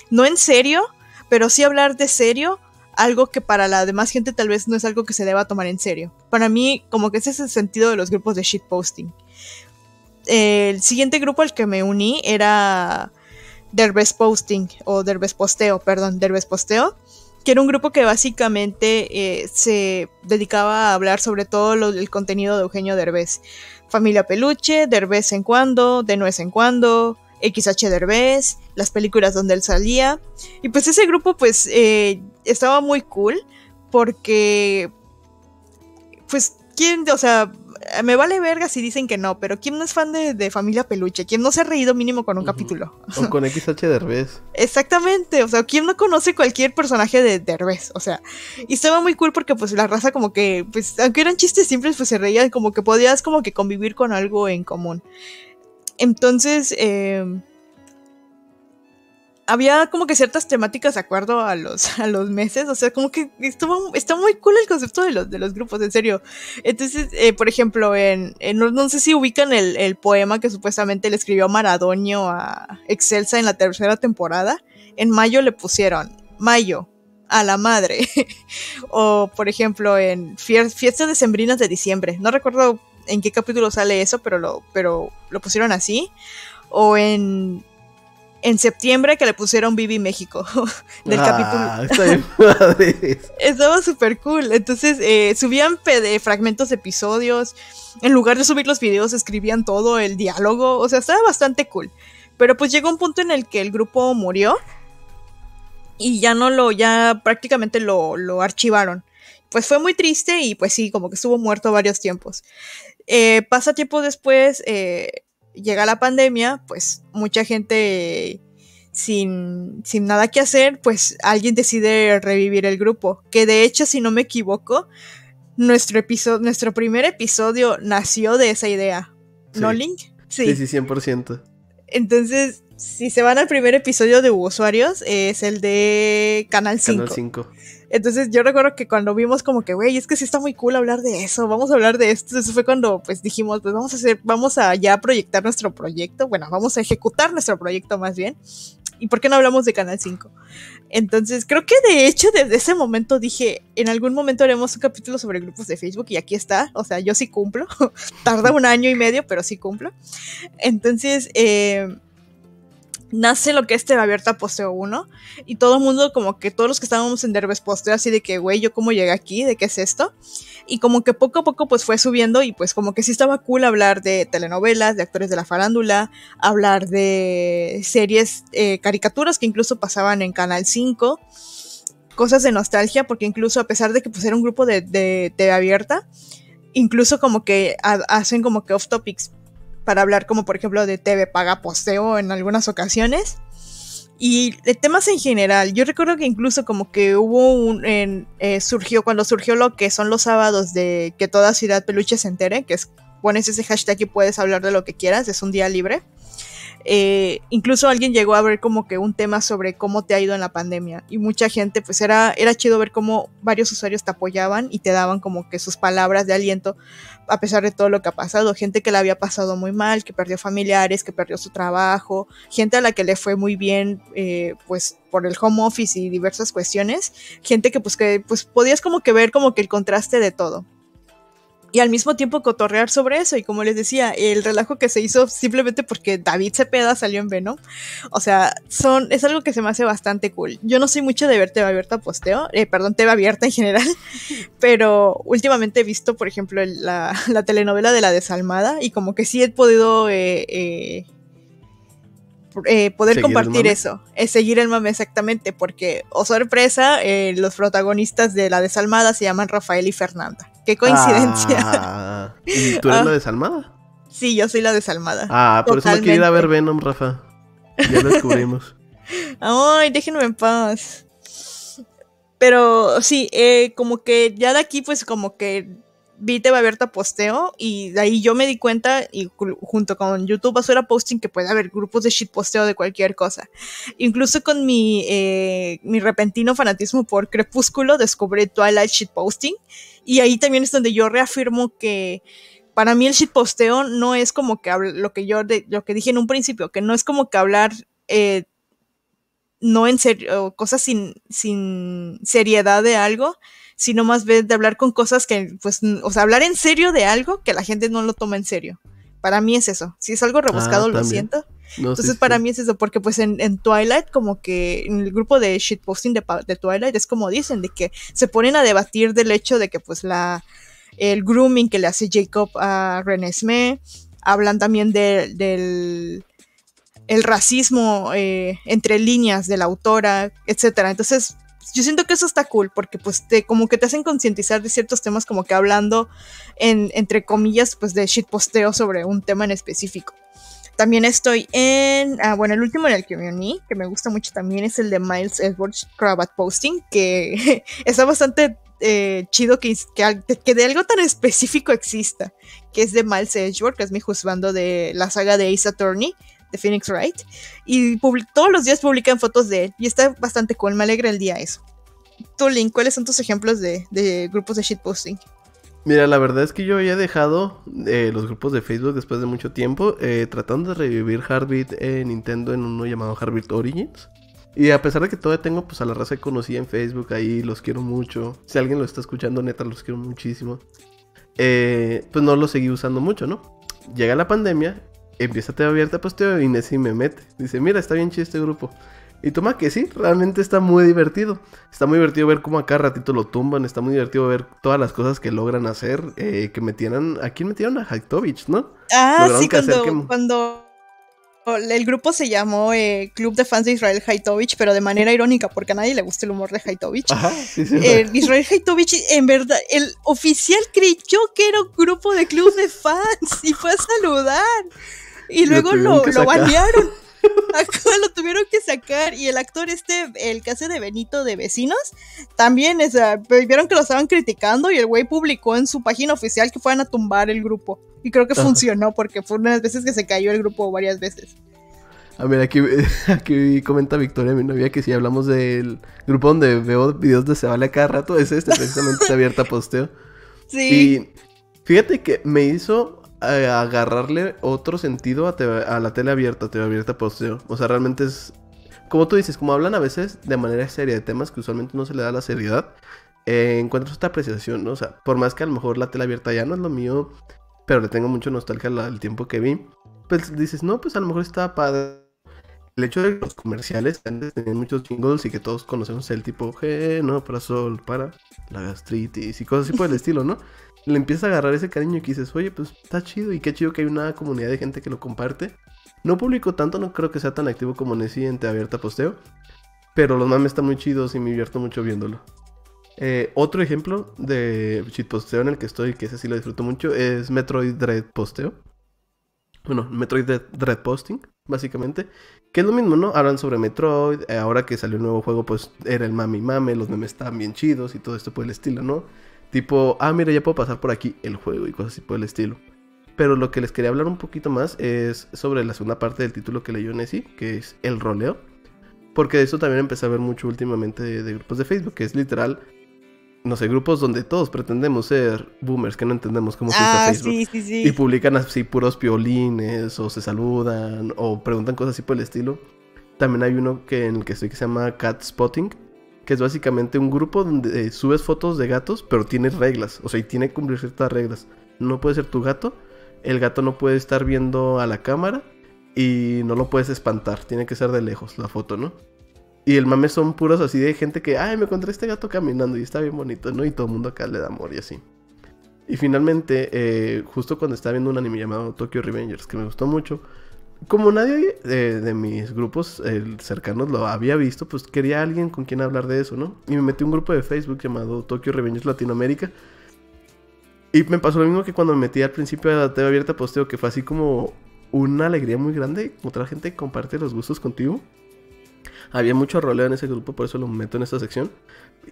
no en serio, pero sí hablar de serio, algo que para la demás gente tal vez no es algo que se deba tomar en serio. Para mí como que ese es el sentido de los grupos de shitposting. el siguiente grupo al que me uní era Derbez Posting o Derbez Posteo, perdón, Derbez Posteo que era un grupo que básicamente eh, se dedicaba a hablar sobre todo el contenido de Eugenio Derbez. Familia Peluche, Derbez en cuando, de nuez en cuando, XH Derbez, las películas donde él salía. Y pues ese grupo pues eh, estaba muy cool porque pues quién, o sea, me vale verga si dicen que no, pero ¿quién no es fan de, Familia Peluche? ¿Quién no se ha reído mínimo con un capítulo? O con XH Derbez. Exactamente, o sea, ¿quién no conoce cualquier personaje de Derbez? O sea, y estaba muy cool porque pues la raza como que, pues, aunque eran chistes simples, pues se reían, como que podías como que convivir con algo en común. Entonces, eh, había como que ciertas temáticas de acuerdo a los, a los meses, o sea, como que estuvo, está muy cool el concepto de los, de los grupos, en serio. Entonces, eh, por ejemplo, en, no, sé si ubican el, poema que supuestamente le escribió Maradoño a Excelsa en la tercera temporada, en mayo le pusieron Mayo, a la madre. o, por ejemplo, en Fiestas Decembrinas de diciembre, no recuerdo en qué capítulo sale eso, pero lo, pero lo pusieron así. O en en septiembre que le pusieron Vivi México del ah, capítulo. Estaba súper cool. Entonces eh, subían fragmentos de episodios. En lugar de subir los videos, escribían todo el diálogo. O sea, estaba bastante cool. Pero pues llegó un punto en el que el grupo murió. Y ya no lo, ya prácticamente lo, lo archivaron. Pues fue muy triste y pues sí, como que estuvo muerto varios tiempos. Eh, pasa tiempo después, eh, llega la pandemia, pues mucha gente sin, sin, nada que hacer, pues alguien decide revivir el grupo. Que de hecho, si no me equivoco, nuestro, episodio, nuestro primer episodio nació de esa idea. ¿No, Link? Sí, sí, sí 100%. Entonces, si se van al primer episodio de usuarios, es el de Canal 5. Canal 5. Entonces yo recuerdo que cuando vimos como que, güey, es que sí está muy cool hablar de eso, vamos a hablar de esto. Eso fue cuando pues dijimos, pues vamos a hacer, vamos a ya proyectar nuestro proyecto, bueno, vamos a ejecutar nuestro proyecto más bien. ¿Y por qué no hablamos de Canal 5? Entonces, creo que de hecho desde ese momento dije, en algún momento haremos un capítulo sobre grupos de Facebook y aquí está. O sea, yo sí cumplo. Tarda un año y medio, pero sí cumplo. Entonces, eh, nace lo que es TV Abierta Posteo 1 y todo el mundo como que todos los que estábamos en Derbez Posteo así de que, güey, ¿yo cómo llegué aquí? ¿De qué es esto? Y como que poco a poco pues fue subiendo y pues como que sí estaba cool hablar de telenovelas, de actores de la farándula, hablar de series, eh, caricaturas que incluso pasaban en Canal 5, cosas de nostalgia porque incluso a pesar de que pues era un grupo de, de TV Abierta, incluso como que hacen como que off topics para hablar como por ejemplo de TV paga posteo en algunas ocasiones. Y de temas en general, yo recuerdo que incluso como que hubo un, en, eh, surgió, cuando surgió lo que son los sábados de que toda ciudad peluche se entere, que es, pones ese hashtag y puedes hablar de lo que quieras, es un día libre. Eh, incluso alguien llegó a ver como que un tema sobre cómo te ha ido en la pandemia y mucha gente pues era, era chido ver cómo varios usuarios te apoyaban y te daban como que sus palabras de aliento a pesar de todo lo que ha pasado, gente que le había pasado muy mal, que perdió familiares, que perdió su trabajo, gente a la que le fue muy bien eh, pues por el home office y diversas cuestiones, gente que pues que pues podías como que ver como que el contraste de todo y al mismo tiempo cotorrear sobre eso. Y como les decía, el relajo que se hizo simplemente porque David Cepeda salió en Venom. O sea, son, es algo que se me hace bastante cool. Yo no soy mucho de ver TV abierta posteo, eh, perdón, TV abierta en general, pero últimamente he visto, por ejemplo, la, telenovela de La Desalmada y como que sí he podido eh, eh, eh, poder compartir eso, es seguir el mame exactamente, porque, o oh sorpresa, eh, los protagonistas de La Desalmada se llaman Rafael y Fernanda. ¡Qué coincidencia! Ah, ¿Y tú eres ah. la desalmada? Sí, yo soy la desalmada. Ah, por eso me quiero ir a ver Venom, Rafa. Ya lo descubrimos. Ay, déjenme en paz. Pero sí, eh, como que ya de aquí, pues como que vi TV abierta posteo y de ahí yo me di cuenta y junto con YouTube basura posting que puede haber grupos de shit posteo de cualquier cosa. Incluso con mi, eh, mi repentino fanatismo por Crepúsculo descubrí Twilight shit posting y ahí también es donde yo reafirmo que para mí el shit posteo no es como que lo que yo de, lo que dije en un principio, que no es como que hablar eh, no en serio, cosas sin, sin seriedad de algo, sino más bien de hablar con cosas que, pues, o sea, hablar en serio de algo que la gente no lo toma en serio. Para mí es eso. Si es algo rebuscado, ah, lo siento. Entonces, para mí es eso, porque pues en, Twilight, como que en el grupo de shitposting de, de Twilight, es como dicen, de que se ponen a debatir del hecho de que pues la el grooming que le hace Jacob a Renesmee, hablan también del el racismo eh, entre líneas de la autora, etcétera. Entonces, yo siento que eso está cool porque pues te como que te hacen concientizar de ciertos temas como que hablando en entre comillas pues de shitposteo sobre un tema en específico. También estoy en, ah, bueno, el último en el que me uní, que me gusta mucho también, es el de Miles Edwards Cravat Posting, que está bastante eh, chido que, que, de algo tan específico exista, que es de Miles Edgeworth, que es mi juzgando de la saga de Ace Attorney, de Phoenix Wright. Y todos los días publican fotos de él. Y está bastante cool. Me alegra el día eso. Tu link, ¿cuáles son tus ejemplos de, grupos de shitposting? Mira, la verdad es que yo había dejado eh, los grupos de Facebook después de mucho tiempo, eh, tratando de revivir Heartbeat en Nintendo en uno llamado Heartbeat Origins. Y a pesar de que todavía tengo pues a la raza que conocí en Facebook ahí, los quiero mucho. Si alguien lo está escuchando, neta, los quiero muchísimo. Eh, pues no lo seguí usando mucho, ¿no? Llega la pandemia empieza TV abierta, pues Teo Inés y me mete. Dice, mira, está bien chido este grupo. Y toma que sí, realmente está muy divertido. Está muy divertido ver cómo acá ratito lo tumban. Está muy divertido ver todas las cosas que logran hacer. Eh, que metieran. ¿A quién metieron? A Haitovich, ¿no? Ah, sí, cuando, cuando el grupo se llamó eh, Club de Fans de Israel Haitovich, pero de manera irónica, porque a nadie le gusta el humor de Haitovich. Ajá, sí, sí, eh, Israel Haitovich, en verdad, el oficial creyó que era un grupo de club de fans y fue a saludar. Y luego lo, lo, banearon. lo tuvieron que sacar. Y el actor este, el que hace de Benito de Vecinos, también, o sea, vieron que lo estaban criticando y el güey publicó en su página oficial que fueran a tumbar el grupo. Y creo que funcionó porque fue unas veces que se cayó el grupo varias veces. A ver, aquí, aquí comenta Victoria, mi novia, que si hablamos del grupo donde veo videos de Se Vale cada rato, es este, precisamente está abierta posteo. Sí. Y fíjate que me hizo agarrarle otro sentido a, la tele abierta, tele abierta posteo. O sea, realmente es como tú dices, como hablan a veces de manera seria de temas que usualmente no se le da la seriedad, eh, encuentras esta apreciación, ¿no? O sea, por más que a lo mejor la tela abierta ya no es lo mío, pero le tengo mucho nostalgia al tiempo que vi, pues dices, no, pues a lo mejor está padre. El hecho de que los comerciales antes tenían muchos jingles y que todos conocemos el tipo G, ¿no? Para sol, para la gastritis y cosas así por el estilo, ¿no? Le empieza a agarrar ese cariño y que dices, oye, pues está chido y qué chido que hay una comunidad de gente que lo comparte. No publico tanto, no creo que sea tan activo como en Te Abierta Posteo. Pero los mames están muy chidos y me divierto mucho viéndolo. Eh, otro ejemplo de posteo en el que estoy, que ese sí lo disfruto mucho, es Metroid Dread Posteo. Bueno, Metroid Dread, Posting, básicamente. Que es lo mismo, ¿no? Hablan sobre Metroid. Eh, ahora que salió el nuevo juego, pues era el mami mame, los memes estaban bien chidos y todo esto por el estilo, ¿no? Tipo, ah, mira, ya puedo pasar por aquí el juego y cosas así por el estilo. Pero lo que les quería hablar un poquito más es sobre la segunda parte del título que leyó Nessie, que es el roleo. Porque de eso también empecé a ver mucho últimamente de, grupos de Facebook, que es literal, no sé, grupos donde todos pretendemos ser boomers, que no entendemos cómo funciona ah, Facebook. Sí, sí, sí. Y publican así puros piolines, o se saludan, o preguntan cosas así por el estilo. También hay uno que en el que estoy que se llama Cat Spotting, que es básicamente un grupo donde subes fotos de gatos, pero tiene reglas, o sea, y tiene que cumplir ciertas reglas. No puede ser tu gato, el gato no puede estar viendo a la cámara y no lo puedes espantar, tiene que ser de lejos la foto, ¿no? Y el mame son puros así de gente que, ay, me encontré este gato caminando y está bien bonito, ¿no? Y todo el mundo acá le da amor y así. Y finalmente, eh, justo cuando estaba viendo un anime llamado Tokyo Revengers, que me gustó mucho, como nadie de, mis grupos cercanos lo había visto, pues quería alguien con quien hablar de eso, ¿no? Y me metí un grupo de Facebook llamado Tokyo Revengers Latinoamérica, y me pasó lo mismo que cuando me metí al principio de la TV abierta posteo, que fue así como una alegría muy grande otra gente comparte los gustos contigo. Había mucho roleo en ese grupo, por eso lo meto en esta sección.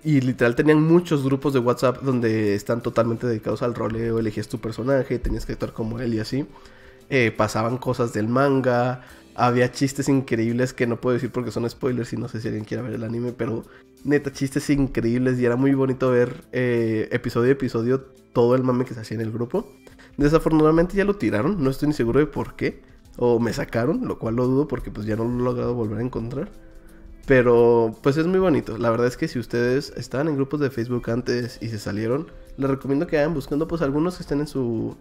Y literal tenían muchos grupos de WhatsApp donde están totalmente dedicados al roleo, elegías tu personaje, tenías que actuar como él y así. Eh, pasaban cosas del manga, había chistes increíbles que no puedo decir porque son spoilers y no sé si alguien quiere ver el anime, pero neta, chistes increíbles y era muy bonito ver eh, episodio a episodio todo el mame que se hacía en el grupo. Desafortunadamente ya lo tiraron, no estoy ni seguro de por qué. O me sacaron, lo cual lo dudo porque pues ya no lo he logrado volver a encontrar. Pero pues es muy bonito. La verdad es que si ustedes estaban en grupos de Facebook antes y se salieron, les recomiendo que vayan buscando pues algunos que estén en su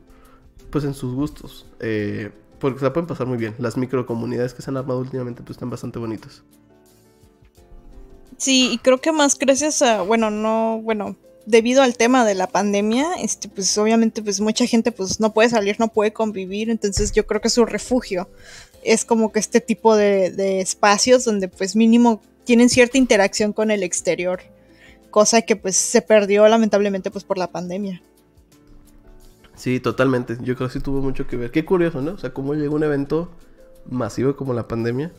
pues en sus gustos. Eh, porque se la pueden pasar muy bien. Las microcomunidades que se han armado últimamente pues están bastante bonitas. Sí, y creo que más gracias a, bueno, no, bueno, debido al tema de la pandemia, este, pues obviamente pues mucha gente pues no puede salir, no puede convivir, entonces yo creo que su refugio es como que este tipo de, espacios donde pues mínimo tienen cierta interacción con el exterior, cosa que pues se perdió lamentablemente pues por la pandemia. Sí, totalmente. Yo creo que sí tuvo mucho que ver. Qué curioso, ¿no? O sea, cómo llega un evento masivo como la pandemia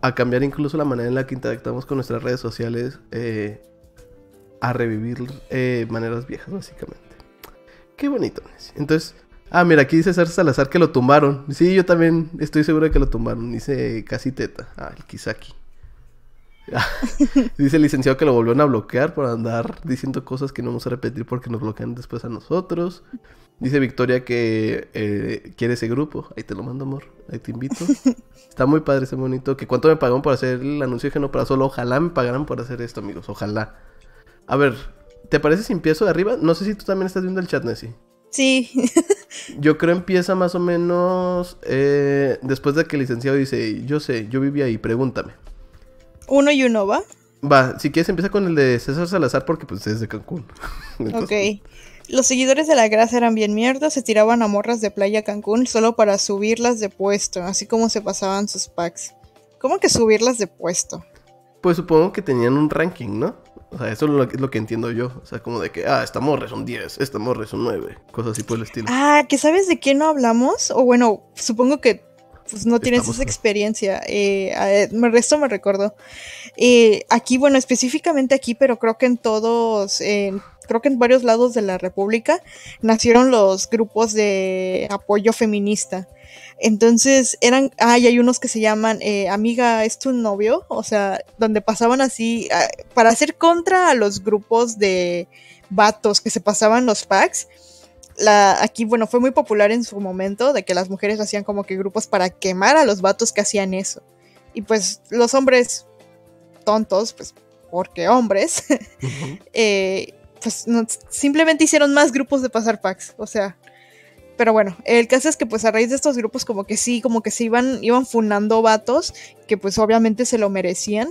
a cambiar incluso la manera en la que interactuamos con nuestras redes sociales eh, a revivir eh, maneras viejas, básicamente. Qué bonito. Entonces, ah, mira, aquí dice César Salazar que lo tumbaron. Sí, yo también estoy seguro de que lo tumbaron. Dice casi teta. Ah, el Kisaki. dice el licenciado que lo volvieron a bloquear por andar diciendo cosas que no vamos a repetir porque nos bloquean después a nosotros. Dice Victoria que eh, quiere ese grupo. Ahí te lo mando, amor. Ahí te invito. Está muy padre, ese bonito. Que cuánto me pagaron por hacer el anuncio de para solo. Ojalá me pagaran por hacer esto, amigos. Ojalá. A ver, ¿te parece si empiezo de arriba? No sé si tú también estás viendo el chat, Nessie. Sí. yo creo empieza más o menos eh, después de que el licenciado dice, yo sé, yo vivía ahí, pregúntame. Uno y uno, ¿va? Va, si quieres empieza con el de César Salazar porque pues es de Cancún. ok. Los seguidores de la grasa eran bien mierdas, se tiraban a morras de playa Cancún solo para subirlas de puesto, así como se pasaban sus packs. ¿Cómo que subirlas de puesto? Pues supongo que tenían un ranking, ¿no? O sea, eso es lo, que entiendo yo. O sea, como de que, ah, esta morra es un 10, esta morra es un 9. Cosas así por el estilo. Ah, ¿que sabes de qué no hablamos? O bueno, supongo que pues, no tienes esa experiencia. Eh, esto me recordó. Eh, aquí, bueno, específicamente aquí, pero creo que en todos, creo que en varios lados de la República, nacieron los grupos de apoyo feminista. Entonces eran, ah, hay unos que se llaman eh, Amiga, ¿es tu novio? O sea, donde pasaban así, ah, para hacer contra a los grupos de vatos que se pasaban los packs. La, aquí, bueno, fue muy popular en su momento de que las mujeres hacían como que grupos para quemar a los vatos que hacían eso. Y pues los hombres tontos, pues porque hombres, eh, pues simplemente hicieron más grupos de pasar packs, o sea, pero bueno, el caso es que pues a raíz de estos grupos como que sí, como que se iban, iban funando vatos que pues obviamente se lo merecían.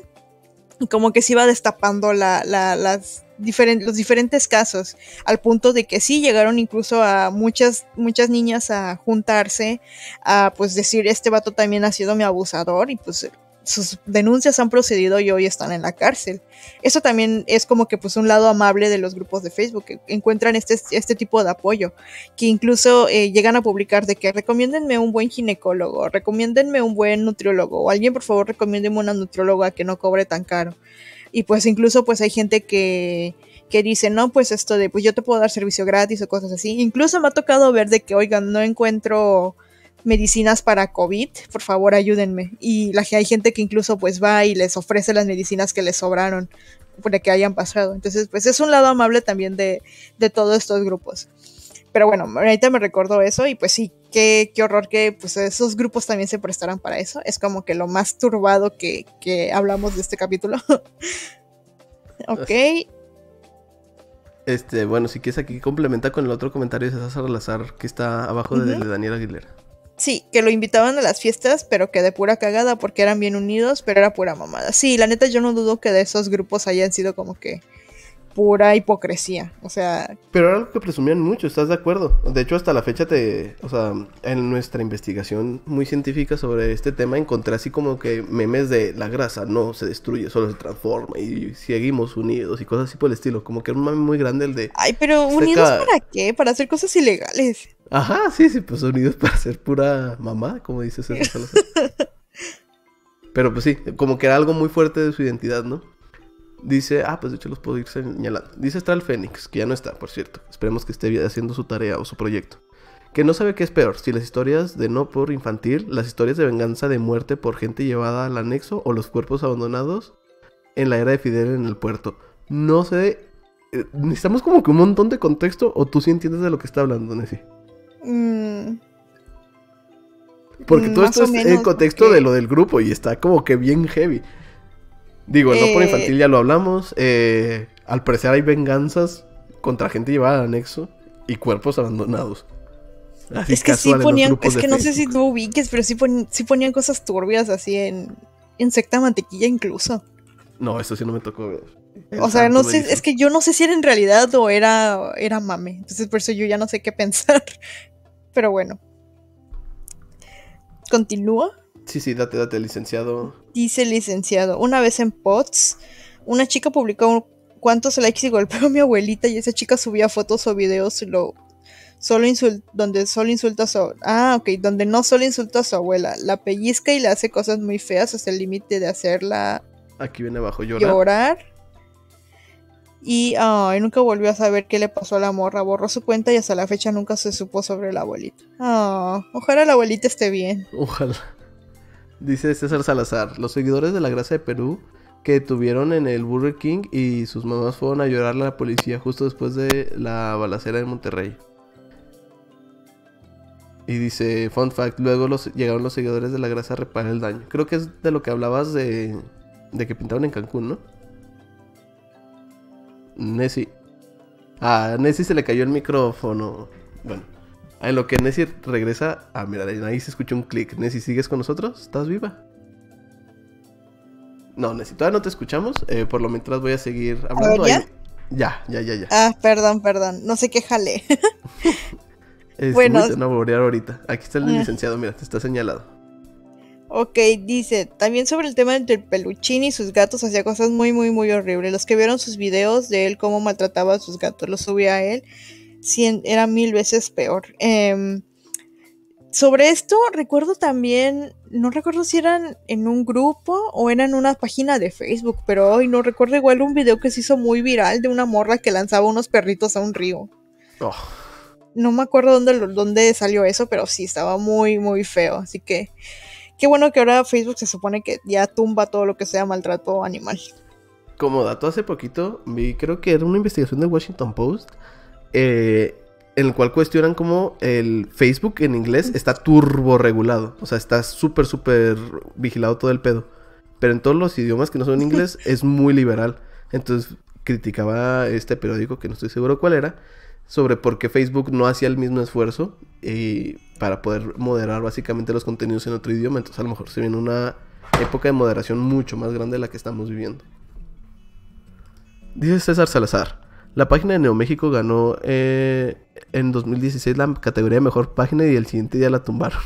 Como que se iba destapando la, las los diferentes casos, al punto de que sí llegaron incluso a muchas, muchas niñas a juntarse, a pues decir, este vato también ha sido mi abusador y pues sus denuncias han procedido y hoy están en la cárcel. Eso también es como que pues un lado amable de los grupos de Facebook, que encuentran este, este tipo de apoyo, que incluso eh, llegan a publicar de que recomiéndenme un buen ginecólogo, recomiéndenme un buen nutriólogo, o alguien por favor recomiéndenme una nutrióloga que no cobre tan caro. Y pues incluso pues hay gente que, que dice, no, pues esto de, pues yo te puedo dar servicio gratis o cosas así. Incluso me ha tocado ver de que, oigan, no encuentro medicinas para COVID, por favor ayúdenme. Y la, hay gente que incluso pues va y les ofrece las medicinas que les sobraron de que hayan pasado. Entonces pues es un lado amable también de, de todos estos grupos. Pero bueno, ahorita me recordó eso y pues sí, qué, qué horror que pues esos grupos también se prestaran para eso. Es como que lo más turbado que, que hablamos de este capítulo. ok. Este, bueno, si quieres aquí complementa con el otro comentario de César Salazar que está abajo de, de Daniel Aguilera. Sí, que lo invitaban a las fiestas, pero que de pura cagada porque eran bien unidos, pero era pura mamada. Sí, la neta yo no dudo que de esos grupos hayan sido como que pura hipocresía, o sea... Pero era algo que presumían mucho, ¿estás de acuerdo? De hecho, hasta la fecha te... O sea, en nuestra investigación muy científica sobre este tema encontré así como que memes de la grasa no se destruye, solo se transforma y seguimos unidos y cosas así por el estilo. Como que era un mame muy grande el de... Ay, pero unidos para qué? Para hacer cosas ilegales. Ajá, sí, sí, pues unidos para ser pura mamá, como dices. Pero pues sí, como que era algo muy fuerte de su identidad, ¿no? Dice, ah, pues de hecho los puedo ir señalando. Dice Astral Fénix, que ya no está, por cierto. Esperemos que esté haciendo su tarea o su proyecto. Que no sabe qué es peor, si las historias de no por infantil, las historias de venganza de muerte por gente llevada al anexo o los cuerpos abandonados en la era de Fidel en el puerto. No sé, eh, necesitamos como que un montón de contexto o tú sí entiendes de lo que está hablando, Nessie. Mm. Porque todo esto es el contexto de lo del grupo y está como que bien heavy. Digo, no por eh, infantil ya lo hablamos. Eh, al parecer hay venganzas contra gente llevada al anexo y cuerpos abandonados. es que sí ponían, es que no sé si tú ubiques, pero sí, ponían cosas turbias así en, en secta mantequilla incluso. No, eso sí no me tocó ver. O sea, no sé, es que yo no sé si era en realidad o era, era mame. Entonces por eso yo ya no sé qué pensar. Pero bueno. ¿Continúa? Sí, sí, date, date, licenciado. Dice licenciado. Una vez en POTS, una chica publicó cuántos likes y golpeó a mi abuelita y esa chica subía fotos o videos lo solo donde solo insulta a su ah ok donde no solo insulta a su abuela la pellizca y le hace cosas muy feas hasta el límite de hacerla aquí viene abajo llorar, llorar y nunca volvió a saber qué le pasó a la morra. Borró su cuenta y hasta la fecha nunca se supo sobre la abuelita. Oh, ojalá la abuelita esté bien. Ojalá. Dice César Salazar, los seguidores de la Gracia de Perú que tuvieron en el Burger King y sus mamás fueron a llorar a la policía justo después de la balacera en Monterrey. Y dice, fun fact, luego los, llegaron los seguidores de la Gracia a reparar el daño. Creo que es de lo que hablabas de, de que pintaron en Cancún, ¿no? Nessie. A Nessie se le cayó el micrófono. Bueno, en lo que Nessie regresa. Ah, mira, ahí se escuchó un clic. Nessie, ¿sigues con nosotros? ¿Estás viva? No, Nessie, todavía no te escuchamos. Eh, por lo mientras voy a seguir hablando. ¿ya? ya, ya, ya, ya. Ah, perdón, perdón. No sé qué jale. bueno. Voy a ahorita. Aquí está el ah. licenciado, mira, te está señalado. Ok, dice, también sobre el tema del peluchín y sus gatos hacía cosas muy, muy, muy horribles. Los que vieron sus videos de él, cómo maltrataba a sus gatos, los subía a él, era mil veces peor. Em, sobre esto, recuerdo también, no recuerdo si eran en un grupo o era en una página de Facebook, pero hoy no recuerdo igual un video que se hizo muy viral de una morra que lanzaba unos perritos a un río. Oh. No me acuerdo dónde, dónde salió eso, pero sí, estaba muy, muy feo. Así que Qué bueno que ahora Facebook se supone que ya tumba todo lo que sea maltrato animal. Como dato hace poquito, vi, creo que era una investigación de Washington Post, eh, en el cual cuestionan cómo el Facebook en inglés está turbo regulado. O sea, está súper, súper vigilado todo el pedo. pero en todos los idiomas que no son inglés es muy liberal. Entonces criticaba este periódico, que no estoy seguro cuál era, sobre por qué Facebook no hacía el mismo esfuerzo y para poder moderar básicamente los contenidos en otro idioma. Entonces a lo mejor se viene una época de moderación mucho más grande de la que estamos viviendo. Dice César Salazar. La página de Neoméxico ganó eh, en 2016 la categoría de mejor página y el siguiente día la tumbaron.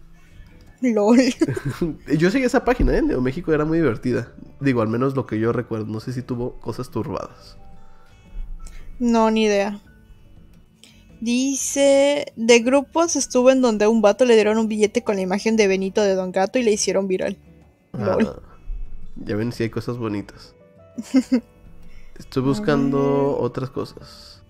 LOL. yo seguí esa página, ¿eh? Neoméxico era muy divertida. Digo, al menos lo que yo recuerdo. No sé si tuvo cosas turbadas. No, ni idea. Dice, de grupos estuvo en donde a un vato le dieron un billete con la imagen de Benito de Don Gato y le hicieron viral. Ah, ya ven si hay cosas bonitas. Estoy buscando otras cosas.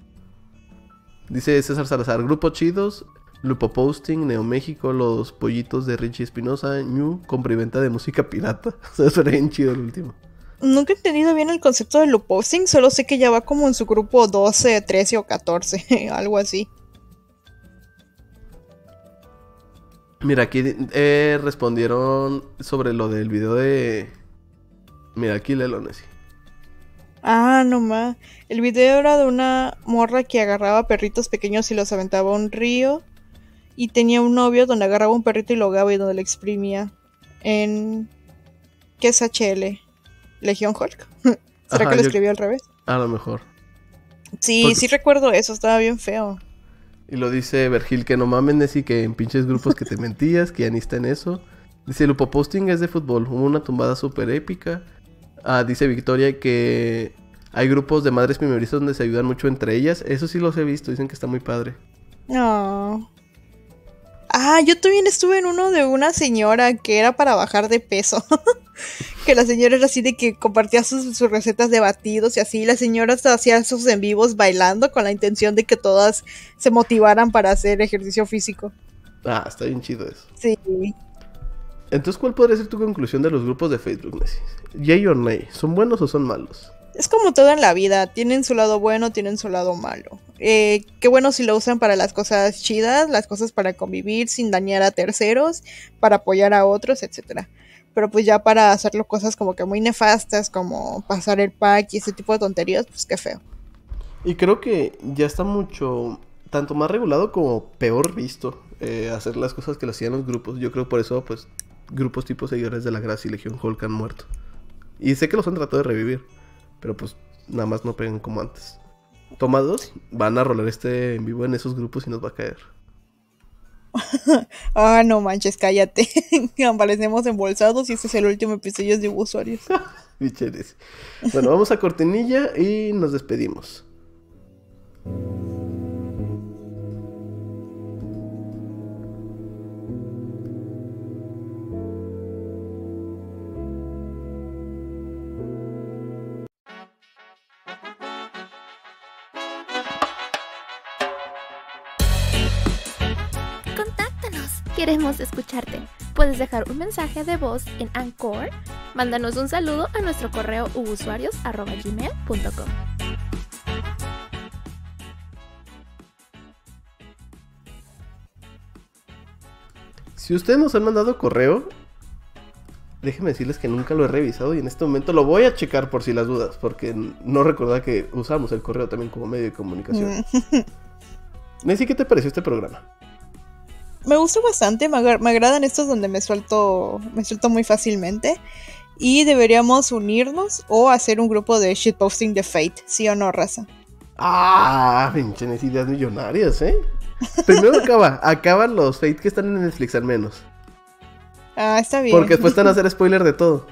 Dice César Salazar, grupo chidos, Lupo Posting, Neo México, los pollitos de Richie Espinosa, New, compra y venta de música pirata. O sea, suena bien chido el último. Nunca he entendido bien el concepto de Lupo Posting, solo sé que ya va como en su grupo 12, 13 o 14, algo así. Mira, aquí eh, respondieron sobre lo del video de... Mira, aquí Nessie. Ah, no más. El video era de una morra que agarraba perritos pequeños y los aventaba a un río. Y tenía un novio donde agarraba un perrito y lo ahogaba y donde le exprimía. En. ¿Qué es HL? ¿Legión Hulk? ¿Será que lo escribió al revés? A lo mejor. Sí, sí recuerdo eso, estaba bien feo. Y lo dice Vergil que no mames, y que en pinches grupos que te mentías, que ya ni está en eso. Dice, el posting es de fútbol, hubo una tumbada súper épica. Ah, dice Victoria que hay grupos de madres primerizas donde se ayudan mucho entre ellas. Eso sí los he visto, dicen que está muy padre. No. Ah, yo también estuve en uno de una señora que era para bajar de peso. que la señora era así de que compartía sus, recetas de batidos y así. La señora hacía sus en vivos bailando con la intención de que todas se motivaran para hacer ejercicio físico. Ah, está bien chido eso. Sí. Entonces, ¿cuál podría ser tu conclusión de los grupos de Facebook, Messi? Yay or nay, ¿son buenos o son malos? Es como todo en la vida, tienen su lado bueno, tienen su lado malo. Eh, qué bueno si lo usan para las cosas chidas, las cosas para convivir sin dañar a terceros, para apoyar a otros, etc. Pero pues ya para hacerlo cosas como que muy nefastas, como pasar el pack y ese tipo de tonterías, pues qué feo. Y creo que ya está mucho, tanto más regulado como peor visto eh, hacer las cosas que lo hacían los grupos. Yo creo por eso, pues, grupos tipo seguidores de la Gracia y Legión Hulk han muerto. Y sé que los han tratado de revivir, pero pues nada más no pegan como antes. Tomados, van a rolar este en vivo en esos grupos y nos va a caer. ah, no manches, cállate. Aparecemos embolsados y este es el último episodio de usuarios. bueno, vamos a cortinilla y nos despedimos. Queremos escucharte. Puedes dejar un mensaje de voz en Anchor. Mándanos un saludo a nuestro correo usuarios.gmail.com. Si ustedes nos han mandado correo, déjenme decirles que nunca lo he revisado y en este momento lo voy a checar por si las dudas, porque no recordaba que usamos el correo también como medio de comunicación. Nancy, ¿qué te pareció este programa? Me gusta bastante, me, agradan estos donde me suelto, me suelto muy fácilmente. Y deberíamos unirnos o hacer un grupo de shitposting de Fate, ¿sí o no, raza? Ah, pinches ideas millonarias, ¿eh? Primero acaba, acaban los Fate que están en Netflix al menos. Ah, está bien. Porque después están a hacer spoiler de todo.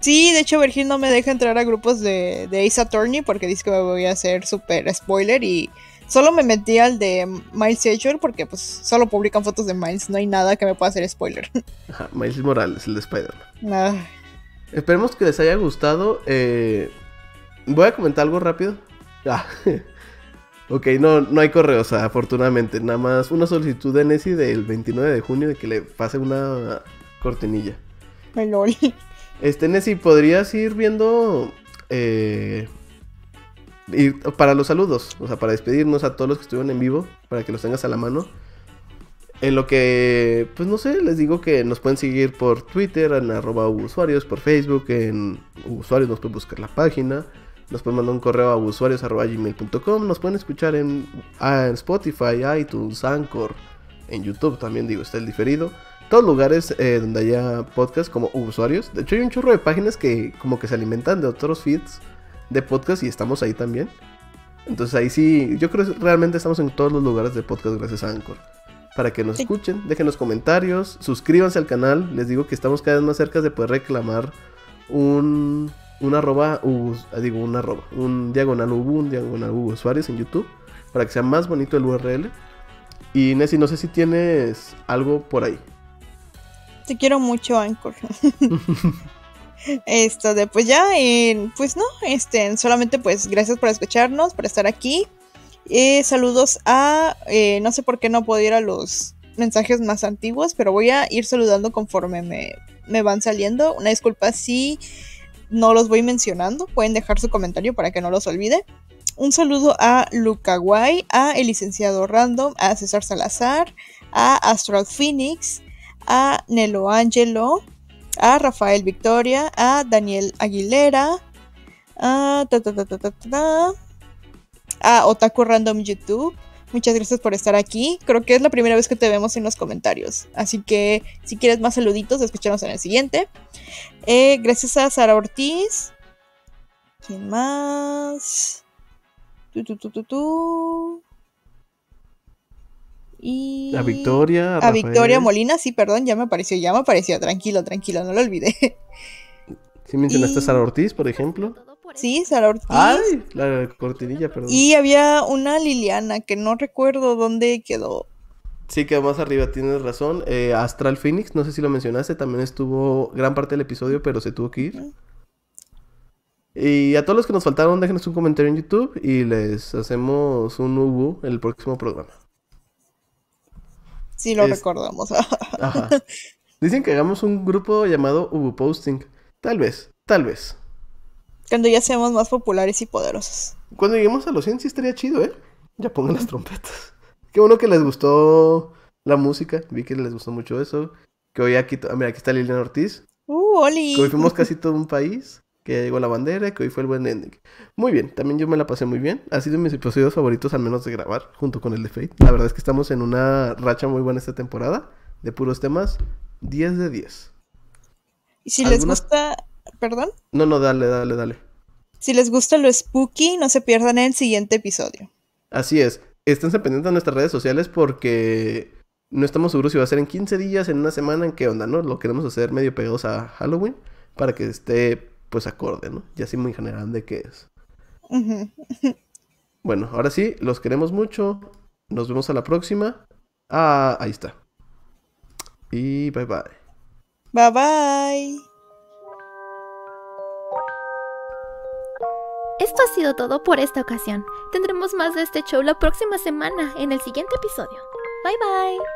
Sí, de hecho Virgil no me deja entrar a grupos de, de Ace Attorney porque dice que me voy a hacer super spoiler y Solo me metí al de Miles Edgeworth porque pues solo publican fotos de Miles, no hay nada que me pueda hacer spoiler. Ajá, Miles Morales, el de Spider-Man. Esperemos que les haya gustado. Eh, voy a comentar algo rápido. Ah. ok, no, no hay correos, afortunadamente. Nada más una solicitud de Nessie del 29 de junio de que le pase una cortinilla. Ay, lol. Este, Nessie, ¿podrías ir viendo eh, y para los saludos, o sea, para despedirnos a todos los que estuvieron en vivo, para que los tengas a la mano. En lo que, pues no sé, les digo que nos pueden seguir por Twitter, en arroba usuarios, por Facebook, en usuarios nos pueden buscar la página, nos pueden mandar un correo a usuarios arroba gmail.com, nos pueden escuchar en, ah, en Spotify, iTunes, Anchor, en YouTube también digo, está el diferido. Todos lugares eh, donde haya podcast como usuarios. De hecho hay un chorro de páginas que como que se alimentan de otros feeds de podcast y estamos ahí también. Entonces ahí sí, yo creo que realmente estamos en todos los lugares de podcast gracias a Anchor para que nos escuchen, dejen los comentarios, suscríbanse al canal. Les digo que estamos cada vez más cerca de poder reclamar un, un arroba, ah, digo un arroba, un diagonal ubu, un diagonal ubu usuarios en YouTube, para que sea más bonito el URL. Y Nessie, no sé si tienes algo por ahí. Te quiero mucho, Anchor. Esto de pues ya, pues no, este, solamente pues gracias por escucharnos, por estar aquí. Eh, saludos a. Eh, no sé por qué no puedo ir a los mensajes más antiguos, pero voy a ir saludando conforme me, van saliendo. Una disculpa si no los voy mencionando. Pueden dejar su comentario para que no los olvide. Un saludo a Luca Guay, a el licenciado Random, a César Salazar, a Astral Phoenix, a Nelo Angelo, a Rafael Victoria, a Daniel Aguilera, a ta, ta, ta, a Otaku Random YouTube. Muchas gracias por estar aquí. Creo que es la primera vez que te vemos en los comentarios. Así que si quieres más saluditos, escuchamos en el siguiente. Eh, gracias a Sara Ortiz. ¿Quién más? Tu, tu, tu, Y... A Victoria. A, Victoria Molina, sí, perdón, ya me apareció, ya me apareció. Tranquilo, tranquilo, no lo olvidé. ¿Sí mencionaste a Sara Ortiz, por ejemplo? Sí, Sara Ortiz. Ay, la cortinilla, perdón. Y había una Liliana que no recuerdo dónde quedó. Sí, quedó más arriba, tienes razón. Eh, Astral Phoenix, no sé si lo mencionaste, también estuvo gran parte del episodio, pero se tuvo que ir. Y a todos los que nos faltaron, déjenos un comentario en YouTube y les hacemos un Ubu en el próximo programa. Sí, lo recordamos. Dicen que hagamos un grupo llamado Ubu Posting. Tal vez, tal vez. Cuando ya seamos más populares y poderosos. Cuando lleguemos a los 100 sí estaría chido, ¿eh? Ya pongan las trompetas. Qué bueno que les gustó la música. Vi que les gustó mucho eso. Que hoy aquí, ah, mira, aquí está Liliana Ortiz. Uh, Oli. Que hoy fuimos casi todo un país. Que ya llegó la bandera, que hoy fue el buen ending. Muy bien, también yo me la pasé muy bien. Ha sido mis episodios favoritos, al menos de grabar, junto con el de Fate. La verdad es que estamos en una racha muy buena esta temporada. De puros temas. 10 de 10. Y si les gusta ¿Perdón? No, no, dale, dale, dale. Si les gusta lo spooky, no se pierdan el siguiente episodio. Así es. Esténse pendientes de nuestras redes sociales porque no estamos seguros si va a ser en 15 días, en una semana, en qué onda, ¿no? Lo queremos hacer medio pegados a Halloween para que esté, pues, acorde, ¿no? Y así muy general de qué es. bueno, ahora sí, los queremos mucho. Nos vemos a la próxima. Ah, ahí está. Y bye bye. Bye bye. Esto ha sido todo por esta ocasión. Tendremos más de este show la próxima semana en el siguiente episodio. Bye bye.